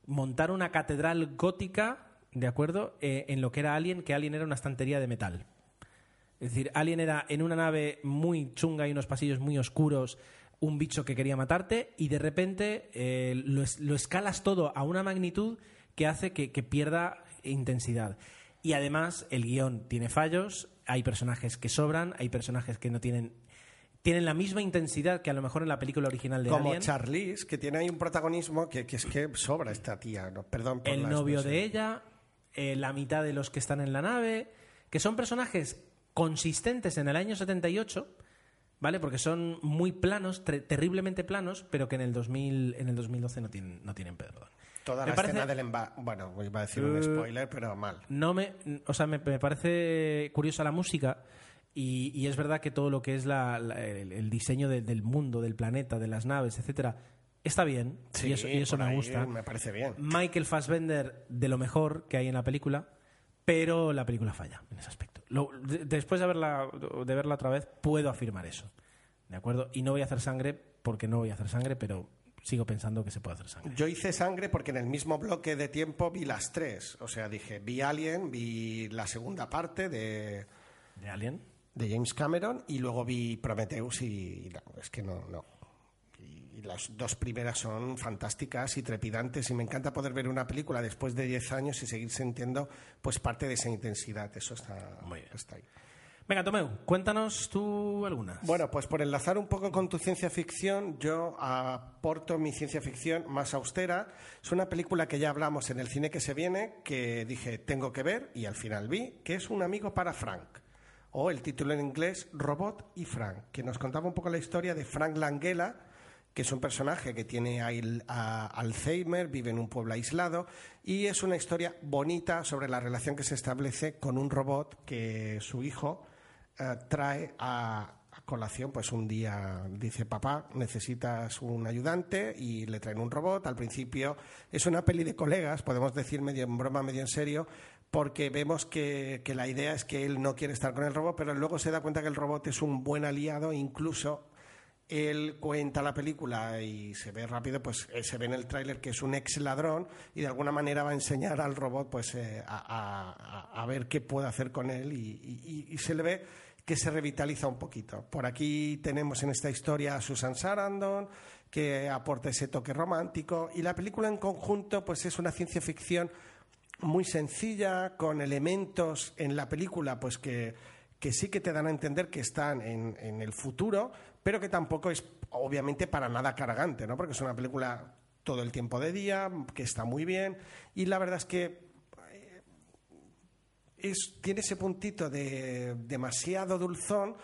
montar una catedral gótica, ¿de acuerdo? Eh, en lo que era Alien, que Alien era una estantería de metal. Es decir, Alien era en una nave muy chunga y unos pasillos muy oscuros, un bicho que quería matarte, y de repente lo, es- lo escalas todo a una magnitud que hace que, que pierda intensidad. Y además, el guion tiene fallos, hay personajes que sobran, hay personajes que no tienen. Tienen la misma intensidad que a lo mejor en la película original de Como Alien. Charlize, que tiene ahí un protagonismo que, que es que sobra esta tía. ¿no? Perdón por el la novio de ella, eh, la mitad de los que están en la nave, que son personajes consistentes en el año 78, ¿vale? Porque son muy planos, terriblemente planos, pero que en el 2000, en el 2012 no tienen, no tienen perdón. Toda Me la parece- escena del emba... Bueno, iba a decir un Eh, spoiler, pero mal. No me, o sea, me, me parece curiosa la música y, y es verdad que todo lo que es la- la- el, el diseño de- del mundo, del planeta, de las naves, etcétera, está bien y eso, y eso me gusta. Me parece bien. Michael Fassbender de lo mejor que hay en la película, pero la película falla en ese aspecto. Lo- de- después de verla, de verla otra vez, puedo afirmar eso. ¿De acuerdo? Y no voy a hacer sangre porque no voy a hacer sangre, pero sigo pensando que se puede hacer sangre. Yo hice sangre porque en el mismo bloque de tiempo vi las tres. O sea, dije, vi Alien, vi la segunda parte de, ¿De Alien? de James Cameron y luego vi Prometheus y, y no, es que no, no. Y, y las dos primeras son fantásticas y trepidantes y me encanta poder ver una película después de 10 años y seguir sintiendo pues parte de esa intensidad. Eso está, Muy bien. está ahí. Venga, Tomeu, cuéntanos tú algunas. Bueno, pues por enlazar un poco con tu ciencia ficción, yo aporto mi ciencia ficción más austera. Es una película que ya hablamos en el cine que se viene, que dije tengo que ver y al final vi, que es Un amigo para Frank. O el título en inglés, Robot y Frank, que nos contaba un poco la historia de Frank Langella, que es un personaje que tiene al- a- Alzheimer, vive en un pueblo aislado, y es una historia bonita sobre la relación que se establece con un robot que su hijo eh, trae a, colación, pues un día dice, papá, necesitas un ayudante y le traen un robot. Al principio es una peli de colegas, podemos decir medio en broma, medio en serio, porque vemos que, que la idea es que él no quiere estar con el robot, pero luego se da cuenta que el robot es un buen aliado, incluso él cuenta la película y se ve rápido, pues eh, se ve en el tráiler que es un ex ladrón y de alguna manera va a enseñar al robot pues eh, a, a- ver qué puede hacer con él y se le ve que se revitaliza un poquito. Por aquí tenemos en esta historia a Susan Sarandon que aporta ese toque romántico y la película en conjunto pues es una ciencia ficción muy sencilla, con elementos en la película pues que, que sí que te dan a entender que están en, en el futuro, pero que tampoco es obviamente para nada cargante, ¿no? porque es una película todo el tiempo de día, que está muy bien, y la verdad es que es, tiene ese puntito de demasiado dulzón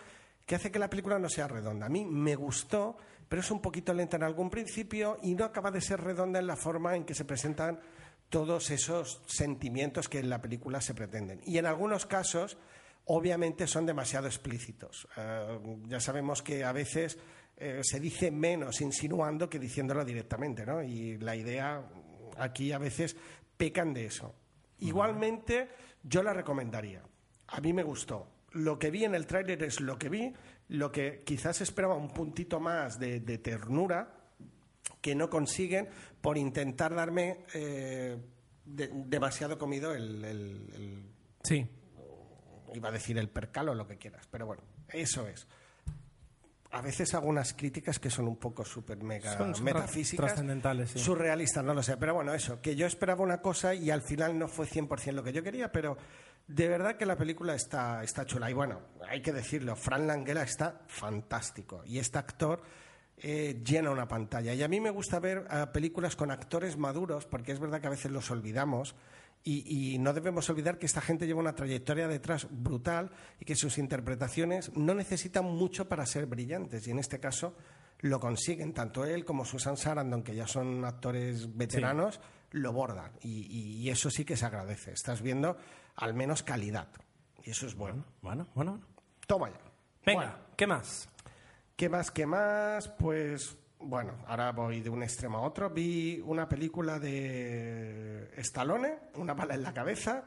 que hace que la película no sea redonda. A mí me gustó, pero es un poquito lenta en algún principio y no acaba de ser redonda en la forma en que se presentan todos esos sentimientos que en la película se pretenden. Y en algunos casos, obviamente, son demasiado explícitos. Eh, ya sabemos que a veces eh, se dice menos insinuando que diciéndolo directamente, ¿no? Y la idea aquí a veces pecan de eso. Igualmente, yo la recomendaría. A mí me gustó. Lo que vi en el tráiler es lo que vi. Lo que quizás esperaba un puntito más de, de ternura que no consiguen por intentar darme eh, de- demasiado comido el, el- el- Sí. iba a decir el percal o lo que quieras, pero bueno, Eso es. A veces hago unas críticas que son un poco súper mega Son- metafísicas. trascendentales, sí. Surrealistas, no lo sé. Pero bueno, eso, que yo esperaba una cosa y al final no fue 100% lo que yo quería, pero de verdad que la película está, está chula. Y bueno, hay que decirlo, Fran Langella está fantástico. Y este actor eh, llena una pantalla. Y a mí me gusta ver películas con actores maduros, porque es verdad que a veces los olvidamos. Y, y no debemos olvidar que esta gente lleva una trayectoria detrás brutal y que sus interpretaciones no necesitan mucho para ser brillantes. Y en este caso lo consiguen. Tanto él como Susan Sarandon, que ya son actores veteranos, lo bordan. Y, eso sí que se agradece. Estás viendo al menos calidad. Y eso es bueno. Bueno, bueno. Toma ya. Venga, Bueno, ¿qué más? ¿Qué más? ¿Qué más? Pues bueno, ahora voy de un extremo a otro. Vi una película de Stallone, una bala en la cabeza,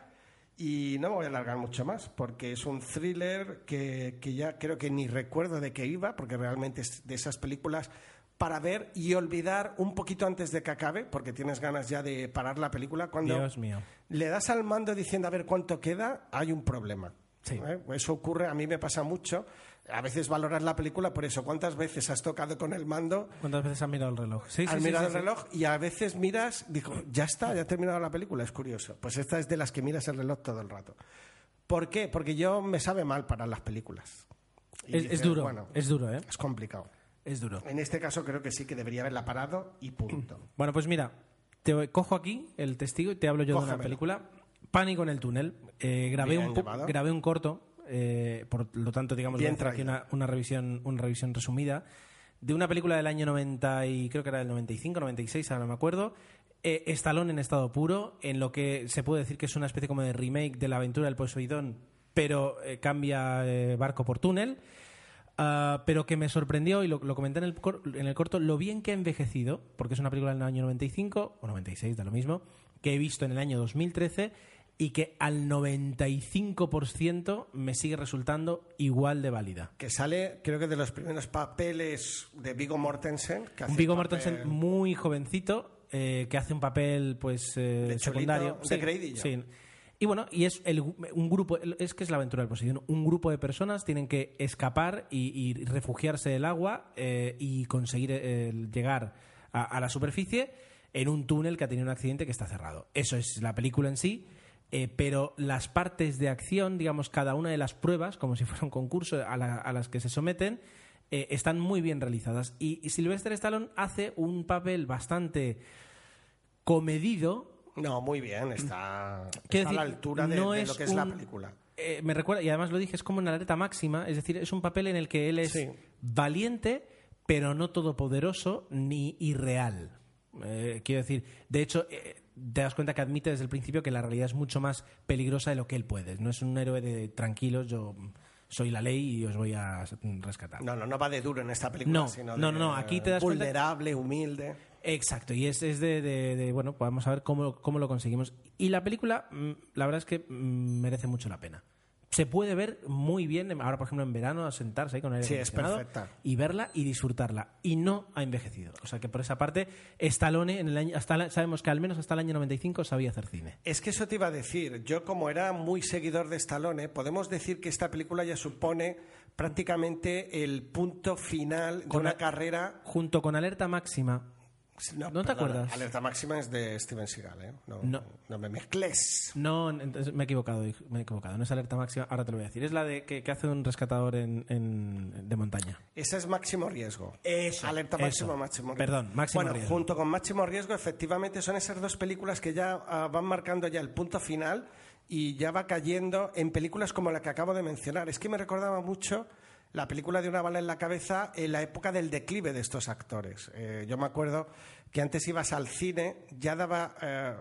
y no me voy a alargar mucho más, porque es un thriller que, que ya creo que ni recuerdo de qué iba, porque realmente es de esas películas para ver y olvidar un poquito antes de que acabe, porque tienes ganas ya de parar la película. Cuando Dios mío. le das al mando diciendo a ver cuánto queda, hay un problema. Sí. ¿Eh? Eso ocurre, a mí me pasa mucho. A veces valoras la película por eso. ¿Cuántas veces has tocado con el mando? ¿Cuántas veces has mirado el reloj? Sí, has sí, mirado sí, el reloj y a veces miras, digo, ya está, ya ha terminado la película. Es curioso. Pues esta es de las que miras el reloj todo el rato. ¿Por qué? Porque yo me sabe mal para las películas. Y Es, dices, es duro, Bueno, es duro, ¿eh? es complicado. Es duro. En este caso creo que sí que debería haberla parado y punto. Bueno, pues mira, te cojo aquí el testigo y te hablo yo de una película. Pánico en el túnel. Eh, grabé, Bien un, grabé un corto, eh, por lo tanto, digamos, Bien aquí una, una revisión, una revisión resumida de una película del año 90 y creo que era del 95, 96, ahora no me acuerdo. Eh, Stallone en estado puro, en lo que se puede decir que es una especie como de remake de la aventura del Poseidón, pero eh, cambia eh, barco por túnel. Ah, pero que me sorprendió y lo, lo comenté en el, cor- en el corto, lo bien que ha envejecido, porque es una película del año 95 o 96, da lo mismo, que he visto en el año 2013 y que al 95% me sigue resultando igual de válida. Que sale, creo que de los primeros papeles de Vigo Mortensen. Que hace Un Viggo el papel- Mortensen muy jovencito, eh, que hace un papel pues eh, De cholito, secundario. de creidillo. sí. Y bueno, y es el, un grupo, es que es la aventura del Poseidón. Un grupo de personas tienen que escapar y, y refugiarse del agua eh, y conseguir eh, llegar a, a la superficie en un túnel que ha tenido un accidente que está cerrado. Eso es la película en sí. Eh, pero las partes de acción, digamos, cada una de las pruebas, como si fuera un concurso a, la- a las que se someten, eh, están muy bien realizadas. Y, y Sylvester Stallone hace un papel bastante comedido, No, muy bien, está, está a la altura de, no de es lo que es la película. eh, me recuerda, y además lo dije, es como una alerta máxima, es decir, es un papel en el que él es Sí. valiente, pero no todopoderoso ni irreal. Quiero decir, de hecho, te das cuenta que admite desde el principio que la realidad es mucho más peligrosa de lo que él puede. No es un héroe de tranquilos, yo soy la ley y os voy a rescatar. No, no, no va de duro en esta película, No, sino no, de no, aquí te das cuenta- vulnerable, humilde. Exacto, y es, es de, de- de, bueno, vamos a ver cómo, cómo lo conseguimos. Y la película, mm, la verdad es que mm, merece mucho la pena. Se puede ver muy bien, ahora por ejemplo en verano, a sentarse ahí con el Sí, es perfecta. y verla y disfrutarla. Y no ha envejecido. O sea que por esa parte, Stallone, en el año, hasta sabemos que al menos hasta el año 95 sabía hacer cine. Es que eso te iba a decir. Yo, como era muy seguidor de Stallone, podemos decir que esta película ya supone prácticamente el punto final de una carrera. Junto con Alerta Máxima, No, ¿No te acuerdas? Alerta máxima es de Steven Seagal, ¿eh? No, No. no me mezcles. No, entonces me he equivocado, me he equivocado. No es alerta máxima, ahora te lo voy a decir. Es la de que, que hace un rescatador en, en- de montaña. Ese es máximo riesgo. Eso, Alerta eso. máximo, máximo riesgo. Perdón, máximo bueno, riesgo. junto con máximo riesgo, efectivamente, son esas dos películas que ya ah, van marcando ya el punto final y ya va cayendo en películas como la que acabo de mencionar. Es que me recordaba mucho la película de una bala en la cabeza en la época del declive de estos actores. Eh, yo me acuerdo que antes ibas al cine, ya daba... eh,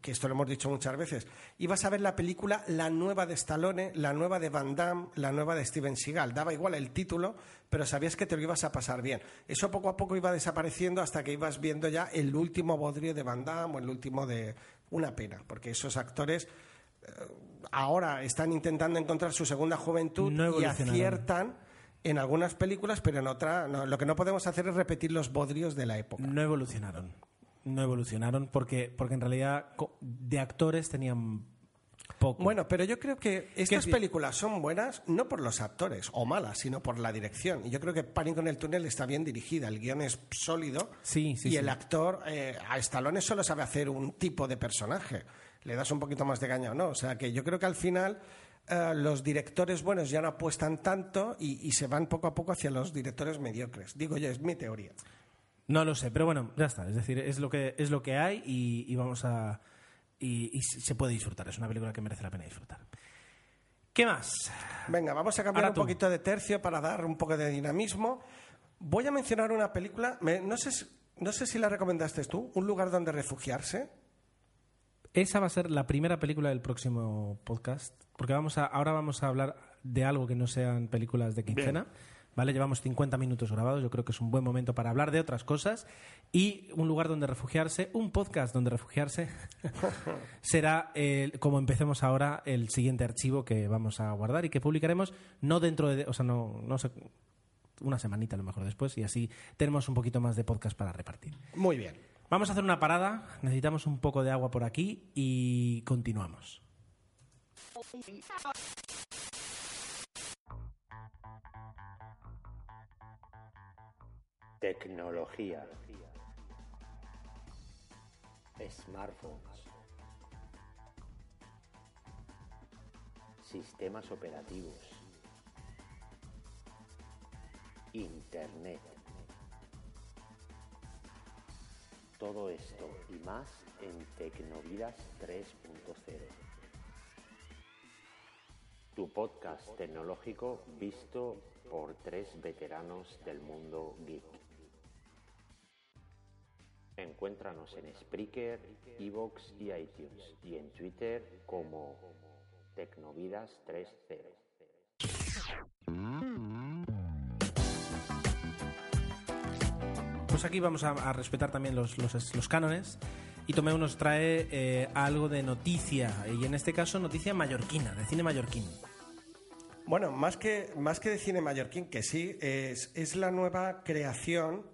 que esto lo hemos dicho muchas veces, ibas a ver la película, la nueva de Stallone, la nueva de Van Damme, la nueva de Steven Seagal. Daba igual el título, pero sabías que te lo ibas a pasar bien. Eso poco a poco iba desapareciendo hasta que ibas viendo ya el último bodrio de Van Damme o el último de... Una pena, porque esos actores eh, ahora están intentando encontrar su segunda juventud No y aciertan en algunas películas, pero en otra no. Lo que no podemos hacer es repetir los bodrios de la época. No evolucionaron. No evolucionaron porque, porque en realidad de actores tenían poco. Bueno, pero yo creo que estas películas son buenas no por los actores o malas, sino por la dirección. Y yo creo que Pánico en el túnel está bien dirigida, el guion es sólido Sí, sí, y sí. el actor, eh, a Stallone solo sabe hacer un tipo de personaje. Le das un poquito más de caña o no. O sea que yo creo que al final eh, los directores buenos ya no apuestan tanto y, y se van poco a poco hacia los directores mediocres. Digo yo, es mi teoría. No lo sé, pero bueno, ya está. Es decir, es lo que, es lo que hay y, y vamos a. Y, y se puede disfrutar. Es una película que merece la pena disfrutar. ¿Qué más? Venga, vamos a cambiar Ahora un tú. poquito de tercio para dar un poco de dinamismo. Voy a mencionar una película, me- no, sé, si- no sé si la recomendaste tú, Un lugar donde refugiarse. Esa va a ser la primera película del próximo podcast, porque vamos a, ahora vamos a hablar de algo que no sean películas de quincena. ¿Vale? Llevamos 50 minutos grabados, yo creo que es un buen momento para hablar de otras cosas. Y un lugar donde refugiarse, un podcast donde refugiarse, será, el- como empecemos ahora, el siguiente archivo que vamos a guardar y que publicaremos no dentro de. O sea, no, no sé, una semanita a lo mejor después, y así tenemos un poquito más de podcast para repartir. Muy bien. Vamos a hacer una parada, necesitamos un poco de agua por aquí y continuamos. Tecnología. Smartphones. Sistemas operativos. Internet. Todo esto y más en Tecnovidas 3.0. Tu podcast tecnológico visto por tres veteranos del mundo geek. Encuéntranos en Spreaker, Evox y iTunes y en Twitter como Tecnovidas 3.0. Aquí vamos a, a respetar también los, los, los cánones y Tomeu nos trae eh, algo de noticia y en este caso noticia mallorquina, de cine mallorquín. Bueno, más que, más que de cine mallorquín, que sí, es, es la nueva creación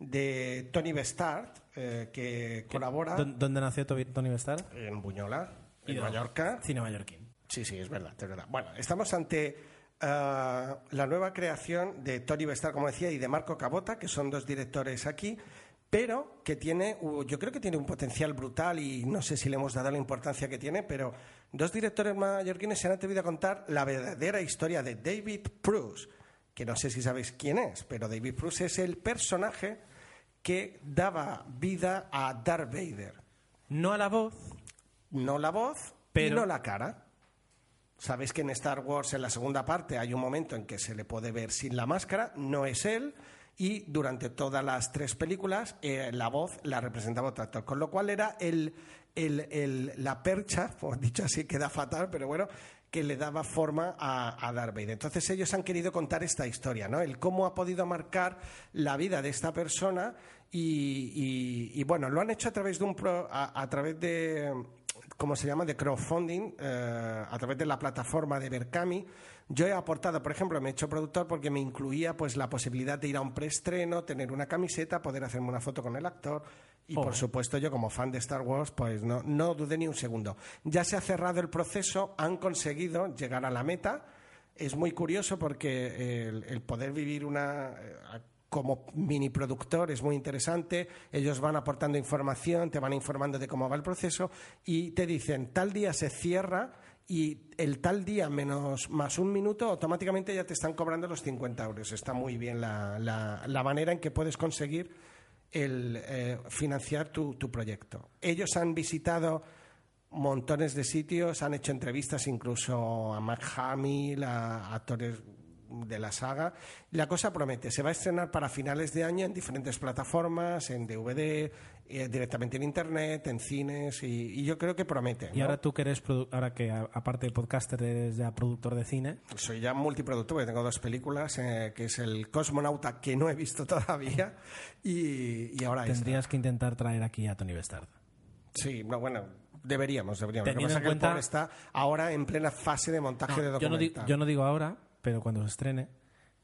de Tony Bestard, eh, que colabora ¿Dó- ¿Dónde nació To- Tony Bestard? en Buñola, en Mallorca. Cine mallorquín. Sí, sí, es verdad, es verdad. Bueno, estamos ante ah, la nueva creación de Tony Bestar, como decía, y de Marco Cabota, que son dos directores aquí, pero que tiene, yo creo que tiene un potencial brutal y no sé si le hemos dado la importancia que tiene, pero dos directores mallorquines se han atrevido a contar la verdadera historia de David Bruce, que no sé si sabéis quién es, pero David Bruce es el personaje que daba vida a Darth Vader. No a la voz, No la voz, Pero- y no la cara. Sabéis que en Star Wars, en la segunda parte, hay un momento en que se le puede ver sin la máscara, no es él, y durante todas las tres películas eh, la voz la representaba otro actor, con lo cual era el, el- el- la percha, por dicho así, queda fatal, pero bueno, que le daba forma a, a Darth Vader. Entonces ellos han querido contar esta historia, ¿no? El cómo ha podido marcar la vida de esta persona y, bueno, lo han hecho a través de un pro- a través de ¿cómo se llama? de crowdfunding eh, a través de la plataforma de Berkami. Yo he aportado, por ejemplo, me he hecho productor porque me incluía pues la posibilidad de ir a un preestreno, tener una camiseta, poder hacerme una foto con el actor y por Joder. supuesto yo como fan de Star Wars pues no, no dudé ni un segundo. Ya se ha cerrado el proceso, han conseguido llegar a la meta. Es muy curioso porque el, el poder vivir una eh, como mini productor es muy interesante. Ellos van aportando información, te van informando de cómo va el proceso y te dicen tal día se cierra y el tal día menos más un minuto automáticamente ya te están cobrando los 50 euros. Está muy bien la, la- la manera en que puedes conseguir el eh, financiar tu, tu proyecto. Ellos han visitado montones de sitios, han hecho entrevistas incluso a Mark Hamill, a actores de la saga. La cosa promete, se va a estrenar para finales de año en diferentes plataformas, en DVD, eh, directamente en internet, en cines, y, y yo creo que promete. Y ahora tú que eres, ahora que a- aparte de podcaster eres ya productor de cine, Soy ya multiproductor, porque tengo dos películas, eh, que es El Cosmonauta, que no he visto todavía, y, y ahora esta. tendrías que intentar traer aquí a Tony Bestard. Sí, no, bueno, deberíamos, deberíamos. Lo que Teniendo pasa en que el cuenta- pobre está ahora en plena fase de montaje de yo, no documental. yo no digo ahora, pero cuando se estrene,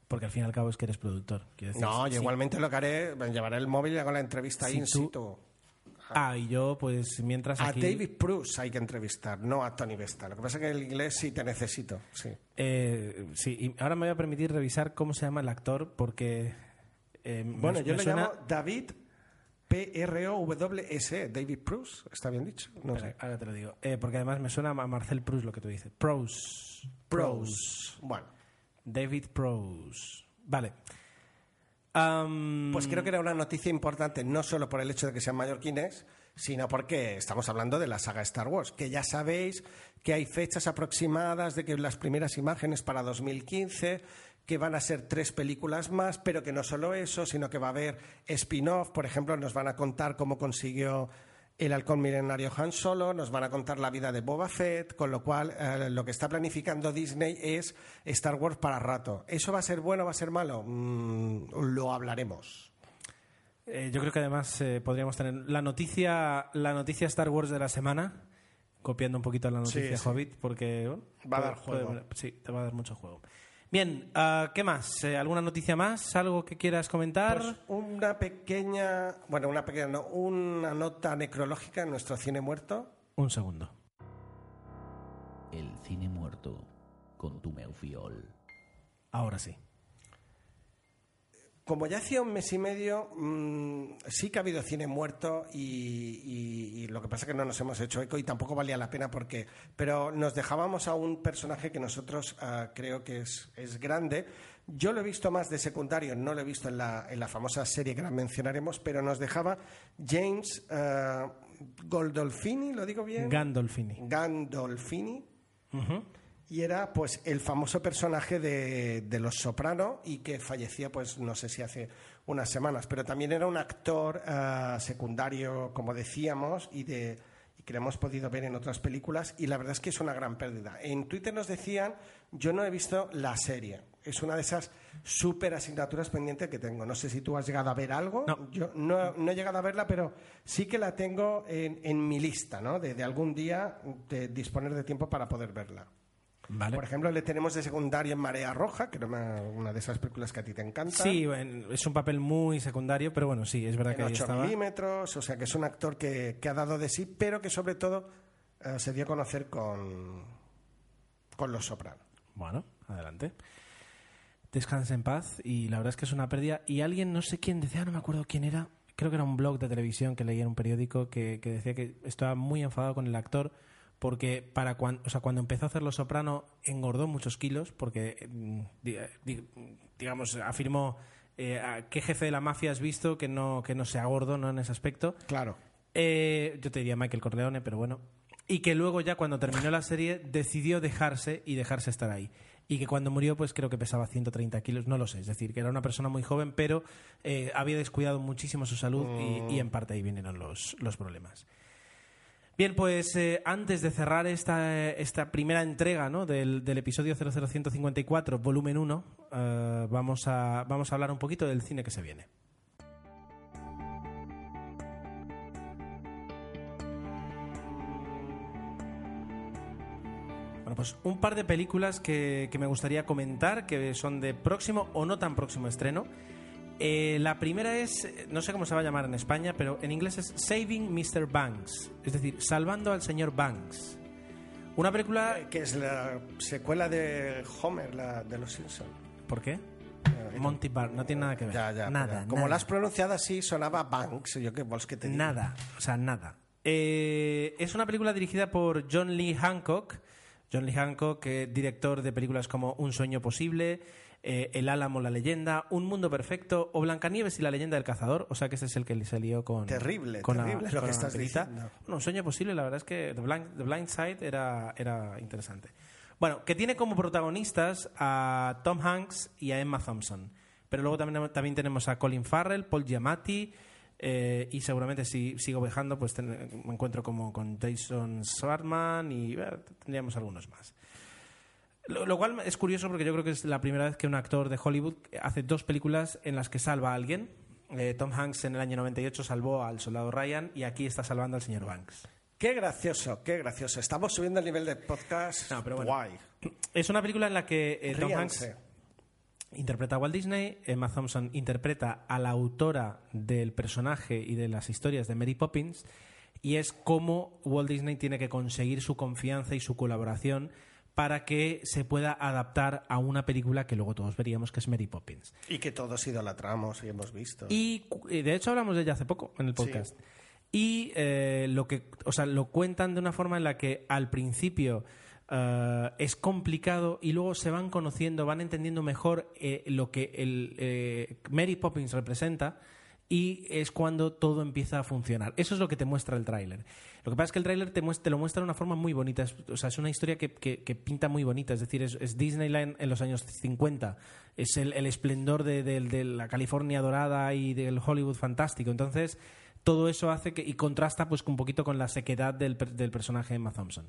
porque al fin y al cabo es que eres productor. Decir, No, sí, yo igualmente lo que haré, llevaré el móvil y hago la entrevista Si in tú- situ. Ah, y yo, pues mientras A aquí... David Bruce hay que entrevistar, no a Tony Vesta. Lo que pasa es que el inglés sí te necesito. Sí. Eh, sí, y ahora me voy a permitir revisar cómo se llama el actor porque... eh, me- Bueno, yo me le suena- llamo David P-R-O-W-S. David Bruce. ¿Está bien dicho? No Espera, sé. ahora te lo digo. Eh, porque además me suena a Marcel Proust lo que tú dices. Proust. Bruce. Bueno, David Proust. Vale. Pues creo que era una noticia importante, no solo por el hecho de que sean mallorquines, sino porque estamos hablando de la saga Star Wars, que ya sabéis que hay fechas aproximadas de que las primeras imágenes para 2015, que van a ser tres películas más, pero que no solo eso, sino que va a haber spin-off, por ejemplo, nos van a contar cómo consiguió el halcón milenario Han Solo, nos van a contar la vida de Boba Fett, con lo cual eh, lo que está planificando Disney es Star Wars para rato. ¿Eso va a ser bueno o va a ser malo? Mm, lo hablaremos. eh, yo creo que además eh, podríamos tener la noticia, la noticia Star Wars de la semana, copiando un poquito la noticia sí. Hobbit, porque bueno, Va a puede- dar juego. puede- sí, te va a dar mucho juego. Bien, ah, ¿qué más? Eh, ¿Alguna noticia más? ¿Algo que quieras comentar? Pues una pequeña, bueno, una pequeña, no, una nota necrológica en nuestro cine muerto. Un segundo. El cine muerto con tu Meufiol. Ahora sí. Como ya hacía un mes y medio, mm, sí que ha habido cine muerto y, y- y lo que pasa es que no nos hemos hecho eco y tampoco valía la pena porque, pero nos dejábamos a un personaje que nosotros ah, creo que es, es grande. Yo lo he visto más de secundario, no lo he visto en la, en la famosa serie que ahora mencionaremos, pero nos dejaba James ah, Goldolfini, ¿lo digo bien? Gandolfini. Gandolfini. Ujú. Y era pues el famoso personaje de, de Los Soprano y que fallecía pues no sé si hace unas semanas, pero también era un actor ah, secundario, como decíamos, y de y que lo hemos podido ver en otras películas y la verdad es que es una gran pérdida. En Twitter nos decían, yo no he visto la serie. Es una de esas súper asignaturas pendientes que tengo. No sé si tú has llegado a ver algo. No. Yo no, no he llegado a verla, pero sí que la tengo en, en mi lista, ¿no? De, de algún día de disponer de tiempo para poder verla. Vale. Por ejemplo, le tenemos de secundario en Marea Roja, que era una, una de esas películas que a ti te encanta. Sí, bueno, es un papel muy secundario, pero bueno, sí, es verdad en que ahí 8 estaba. milímetros, o sea que es un actor que, que ha dado de sí, pero que sobre todo eh, se dio a conocer con, con Los Soprano. Bueno, adelante. Descansa en paz y la verdad es que es una pérdida. Y alguien, no sé quién decía, no me acuerdo quién era, creo que era un blog de televisión que leía en un periódico que, que decía que estaba muy enfadado con el actor porque para cuando, o sea, cuando empezó a hacer Los Soprano engordó muchos kilos porque, mm, di- di- digamos, afirmó eh, a qué jefe de la mafia has visto que no, que no sea gordo ¿no? en ese aspecto. Claro. Eh, yo te diría Michael Corleone, pero bueno. Y que luego ya cuando terminó la serie decidió dejarse y dejarse estar ahí. Y que cuando murió, pues creo que pesaba 130 kilos, no lo sé. Es decir, que era una persona muy joven, pero eh, había descuidado muchísimo su salud y, y en parte ahí vinieron los, los problemas. Bien, pues eh, antes de cerrar esta, esta primera entrega ¿no? del, del episodio 00154, volumen 1, eh, vamos, a, vamos a hablar un poquito del cine que se viene. Bueno, pues un par de películas que, que me gustaría comentar, que son de próximo o no tan próximo estreno. Eh, la primera es, no sé cómo se va a llamar en España, pero en inglés es Saving Mr. Banks, es decir, Salvando al señor Banks. Una película... Eh, Que es la secuela de Homer, la de Los Simpsons. ¿Por qué? Monty Bar, no tiene nada que ver. Ya, ya. nada. Como nada. la has pronunciado así, sonaba Banks. Yo qué vols que te digo. Nada, o sea, nada. Eh, es una película dirigida por John Lee Hancock. John Lee Hancock, eh, director de películas como Un sueño posible, eh, El Álamo, la leyenda, Un mundo perfecto o Blancanieves y la leyenda del cazador. O sea que ese es el que le salió con. Terrible, con la- terrible lo con que la estás diciendo. Bueno, Un sueño posible, la verdad es que The Blind, The Blind Side era, era interesante. Bueno, que tiene como protagonistas a Tom Hanks y a Emma Thompson. Pero luego también, también tenemos a Colin Farrell, Paul Giamatti eh, y seguramente si sigo viajando pues ten- me encuentro como con Jason Schwartzman y eh, tendríamos algunos más. Lo, lo cual es curioso porque yo creo que es la primera vez que un actor de Hollywood hace dos películas en las que salva a alguien. Eh, Tom Hanks en el año 98 salvó al soldado Ryan y aquí está salvando al señor Banks. Qué gracioso, qué gracioso. Estamos subiendo el nivel de podcast. No, pero bueno. Guay. Es una película en la que eh, Tom. Hanks interpreta a Walt Disney, Emma Thompson interpreta a la autora del personaje y de las historias de Mary Poppins, y es cómo Walt Disney tiene que conseguir su confianza y su colaboración para que se pueda adaptar a una película que luego todos veríamos que es Mary Poppins. Y que todos idolatramos y hemos visto. Y y de hecho hablamos de ella hace poco en el podcast. Y eh, lo que, o sea, lo cuentan de una forma en la que al principio eh, es complicado y luego se van conociendo, van entendiendo mejor eh, lo que el eh, Mary Poppins representa y es cuando todo empieza a funcionar. Eso es lo que te muestra el tráiler. Lo que pasa es que el tráiler te, te lo muestra de una forma muy bonita. Es, o sea, es una historia que, que- que pinta muy bonita. Es decir, es, Disneyland en los años 50. Es el, el esplendor de, de- la California dorada y del Hollywood fantástico. Entonces, todo eso hace que... Y contrasta pues un poquito con la sequedad del, del personaje de Emma Thompson.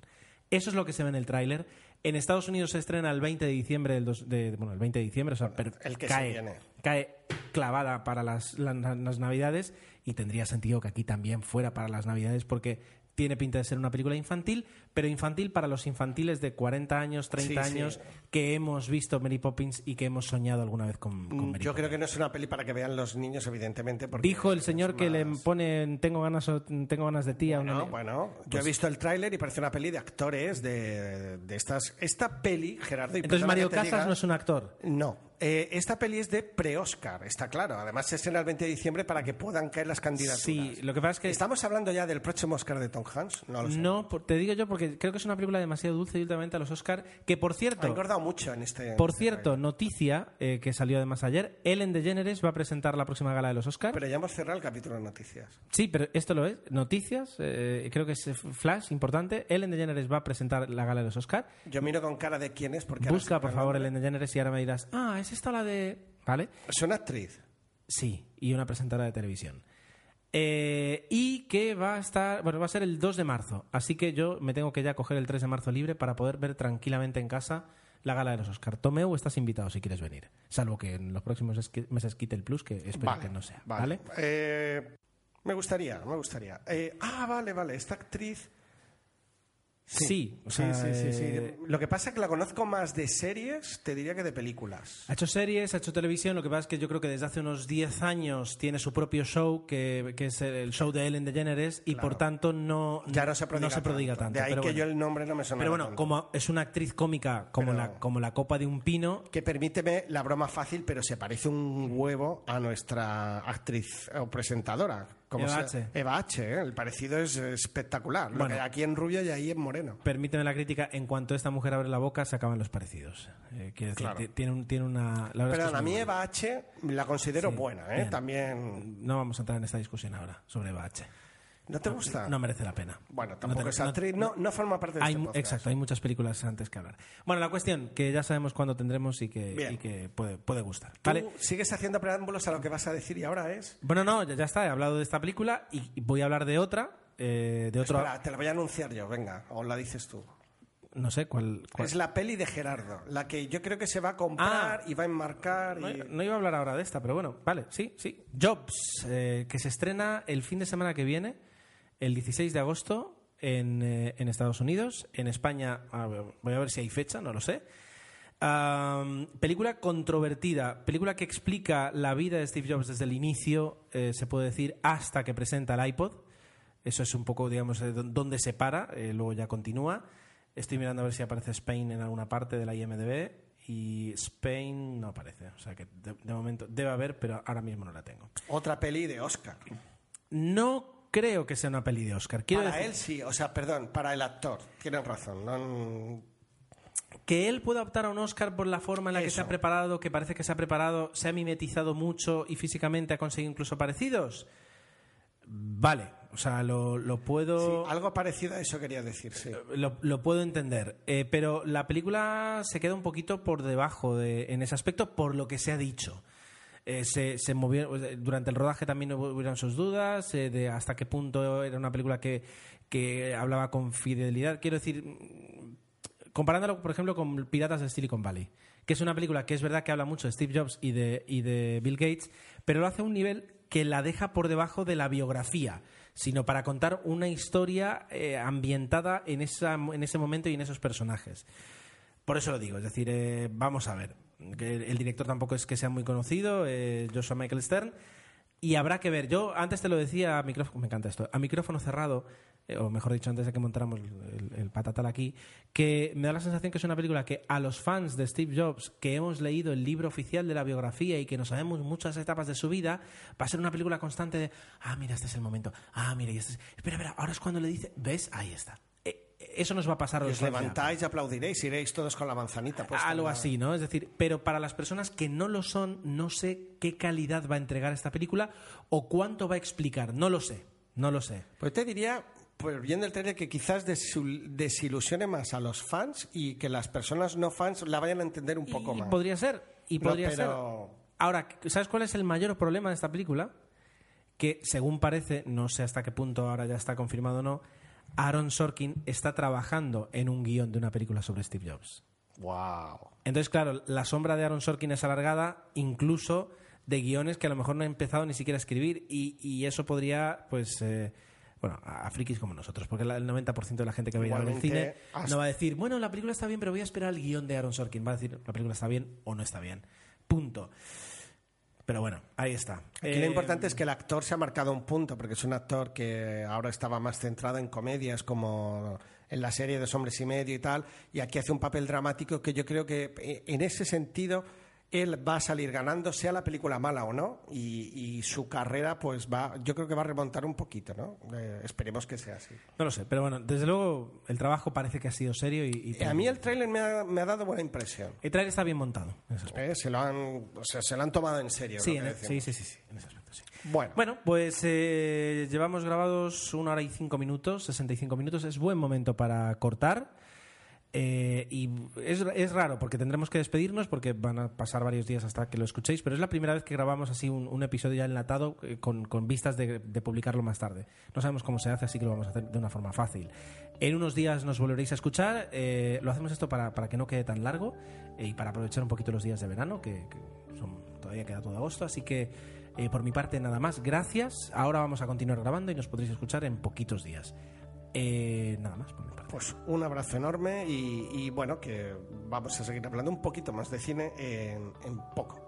Eso es lo que se ve en el tráiler. En Estados Unidos se estrena el 20 de diciembre del dos- de, bueno, el 20 de diciembre, o sea, per- el que se cae, viene. cae clavada para las, la- las Navidades y tendría sentido que aquí también fuera para las Navidades porque tiene pinta de ser una película infantil, pero infantil para los infantiles de 40 años, 30 Sí, sí. años que hemos visto Mary Poppins y que hemos soñado alguna vez con, con Mary Yo creo Poppins. que no es una peli para que vean los niños, evidentemente. Porque Dijo el señor que le más- pone en tengo ganas, tengo ganas de ti a una Bueno, bueno, yo Pues- he visto el tráiler y parece una peli de actores de, de estas. Esta peli, Gerardo. y Entonces Mario Casas diga- no es un actor. No, eh, esta peli es de pre-Oscar, está claro. Además se estrena el 20 de diciembre para que puedan caer las candidaturas. Sí, lo que pasa es que ¿Estamos hablando ya del próximo Oscar de Tom Hanks? No lo sé. no, te digo yo porque creo que es una película demasiado dulce y últimamente a los Oscar, que por Ha cierto, engordado mucho en este. Por este cierto, noticia eh, que salió además ayer, Ellen DeGeneres va a presentar la próxima gala de los Oscars. Pero ya hemos cerrado el capítulo de noticias. sí, pero esto lo es, noticias, eh, creo que es eh, flash importante. Ellen DeGeneres va a presentar la gala de los Oscars. Yo miro con cara de quién es porque. Busca, por favor. Ellen DeGeneres y ahora me dirás, ah, ¿es esta la de...? ¿Vale? Es una actriz. Sí, y una presentadora de televisión. Eh, y que va a estar, bueno, va a ser el 2 de marzo, así que yo me tengo que ya coger el 3 de marzo libre para poder ver tranquilamente en casa la gala de los Oscar. Tomeu, estás invitado si quieres venir, salvo que en los próximos meses quite el plus, que espero Vale, que no sea, Vale. ¿vale? Eh, me gustaría, me gustaría. Eh, ah, vale, vale. Esta actriz. Sí, o Sí, sea, sí, sí, sí. eh, Lo que pasa es que la conozco más de series, te diría que de películas. Ha hecho series, ha hecho televisión, lo que pasa es que yo creo que desde hace unos 10 años tiene su propio show, que, que es el show de Ellen DeGeneres, y por tanto no, Ya no se prodiga, prodiga tanto. tanto. De ahí pero que bueno. yo el nombre no me suena. Pero bueno, tanto. como es una actriz cómica como, Pero- la, como la copa de un pino, Que permíteme la broma fácil, pero se parece un huevo a nuestra actriz o presentadora. Como Eva sea- H. Eva H. ¿eh? El parecido es espectacular. Lo Bueno. que aquí en rubio y ahí en moreno. permíteme la crítica, en cuanto esta mujer abre la boca se acaban los parecidos. Eh, quiero decir, Claro. ti- tiene, un- tiene una... la verdad es que Pero es a mí buena. Eva H. la considero Sí, buena, ¿eh? bien. También. No vamos a entrar en esta discusión ahora sobre Bache. ¿No te gusta? No merece la pena. Bueno, No tampoco te- es actriz. No, no forma parte de Hay, este podcast. exacto, hay muchas películas antes que hablar. Bueno, la cuestión, que ya sabemos cuándo tendremos y que, y que puede, puede gustar. Tú ¿Vale? sigues haciendo preámbulos a lo que vas a decir y ahora es. Bueno, no, ya, ya está, he hablado de esta película y voy a hablar de otra, eh, de otro... Espera, te la voy a anunciar yo, venga, o la dices tú. No sé cuál... cuál- Es la peli de Gerardo, la que yo creo que se va a comprar y va a enmarcar. No, y... no iba a hablar ahora de esta, pero bueno, vale, sí, sí. Jobs, eh, que se estrena el fin de semana que viene, el 16 de agosto, en, eh, en Estados Unidos. En España, a ver, voy a ver si hay fecha, no lo sé. Película controvertida, película que explica la vida de Steve Jobs desde el inicio, eh, se puede decir, hasta que presenta el iPod. Eso es un poco, digamos, dónde se para, eh, luego ya continúa. Estoy mirando a ver si aparece Spain en alguna parte de la IMDB y Spain no aparece. O sea que de, de momento debe haber, pero ahora mismo no la tengo. Otra peli de Oscar. No creo que sea una peli de Oscar. Quiero para decir él sí, o sea, perdón, para el actor. Tienes razón. no- que él pueda optar a un Oscar por la forma en la que se ha preparado, que parece que se ha preparado, se ha mimetizado mucho y físicamente ha conseguido incluso parecidos. Vale, o sea, lo, lo puedo... sí, algo parecido a eso quería decir, sí. Lo, lo puedo entender, eh, pero la película se queda un poquito por debajo de, en ese aspecto por lo que se ha dicho. Eh, se, se movieron, durante el rodaje también hubieron sus dudas eh, de hasta qué punto era una película que, que hablaba con fidelidad. Quiero decir, mm, comparándolo, por ejemplo, con Piratas de Silicon Valley, que es una película que es verdad que habla mucho de Steve Jobs y de, y de Bill Gates, pero lo hace a un nivel que la deja por debajo de la biografía, sino para contar una historia eh, ambientada en, esa, en ese momento y en esos personajes. Por eso lo digo, es decir, vamos a ver. El director tampoco es que sea muy conocido, eh, Joshua Michael Stern. Y habrá que ver. Yo antes te lo decía a micrófono, me encanta esto, a micrófono cerrado, eh, o mejor dicho, antes de que montáramos el, el patatal aquí, que me da la sensación que es una película que a los fans de Steve Jobs, que hemos leído el libro oficial de la biografía y que no sabemos muchas etapas de su vida, va a ser una película constante de, ah, mira, este es el momento, ah, mira, y este es... Espera, espera, ahora es cuando le dice, ¿ves? Ahí está. Eso nos va a pasar Y os levantáis y aplaudiréis, iréis todos con la manzanita. algo la- así, ¿no? Es decir, pero para las personas que no lo son, no sé qué calidad va a entregar esta película o cuánto va a explicar. No lo sé, no lo sé. Pues te diría, pues viendo el trailer, que quizás desil- desilusione más a los fans y que las personas no fans la vayan a entender un poco y más. podría ser, y No, podría pero- ser. Ahora, ¿sabes cuál es el mayor problema de esta película? Que según parece, no sé hasta qué punto ahora ya está confirmado o no, Aaron Sorkin está trabajando en un guion de una película sobre Steve Jobs. Wow. Entonces, claro, la sombra de Aaron Sorkin es alargada, incluso de guiones que a lo mejor no ha empezado ni siquiera a escribir, y, y eso podría, pues, eh, bueno, a, frikis como nosotros, porque el 90% de la gente que va a ir a ver el Igualmente, cine has- no va a decir, bueno, la película está bien, pero voy a esperar el guion de Aaron Sorkin. Va a decir, la película está bien o no está bien. Punto. Pero bueno, ahí está. Aquí Eh, lo importante es que el actor se ha marcado un punto, porque es un actor que ahora estaba más centrado en comedias como en la serie Dos Hombres y Medio y tal, y aquí hace un papel dramático que yo creo que eh, en ese sentido él va a salir ganando, sea la película mala o no, y, y su carrera pues va, yo creo que va a remontar un poquito, ¿no? Eh, esperemos que sea así. No lo sé, pero bueno, desde luego el trabajo parece que ha sido serio y... y A mí el tráiler me ha, me ha dado buena impresión. el trailer está bien montado. Eh, Se, lo han, o sea, se lo han tomado en serio. Sí, en- sí, sí, sí, sí, en ese aspecto, sí. Bueno, Bueno, pues eh, llevamos grabados una hora y cinco minutos, 65 minutos. Es buen momento para cortar. Eh, y es, es raro porque tendremos que despedirnos porque van a pasar varios días hasta que lo escuchéis, pero es la primera vez que grabamos así un, un episodio ya enlatado eh, con, con vistas de, de publicarlo más tarde. No sabemos cómo se hace, así que lo vamos a hacer de una forma fácil. En unos días nos volveréis a escuchar. eh, lo hacemos esto para, para que no quede tan largo eh, y para aprovechar un poquito los días de verano, que, que son, todavía queda todo agosto. Así que eh, por mi parte nada más. Gracias. Ahora vamos a continuar grabando y nos podréis escuchar en poquitos días. Eh, nada más por mi parte. Pues un abrazo enorme y, bueno, que vamos a seguir hablando un poquito más de cine en poco.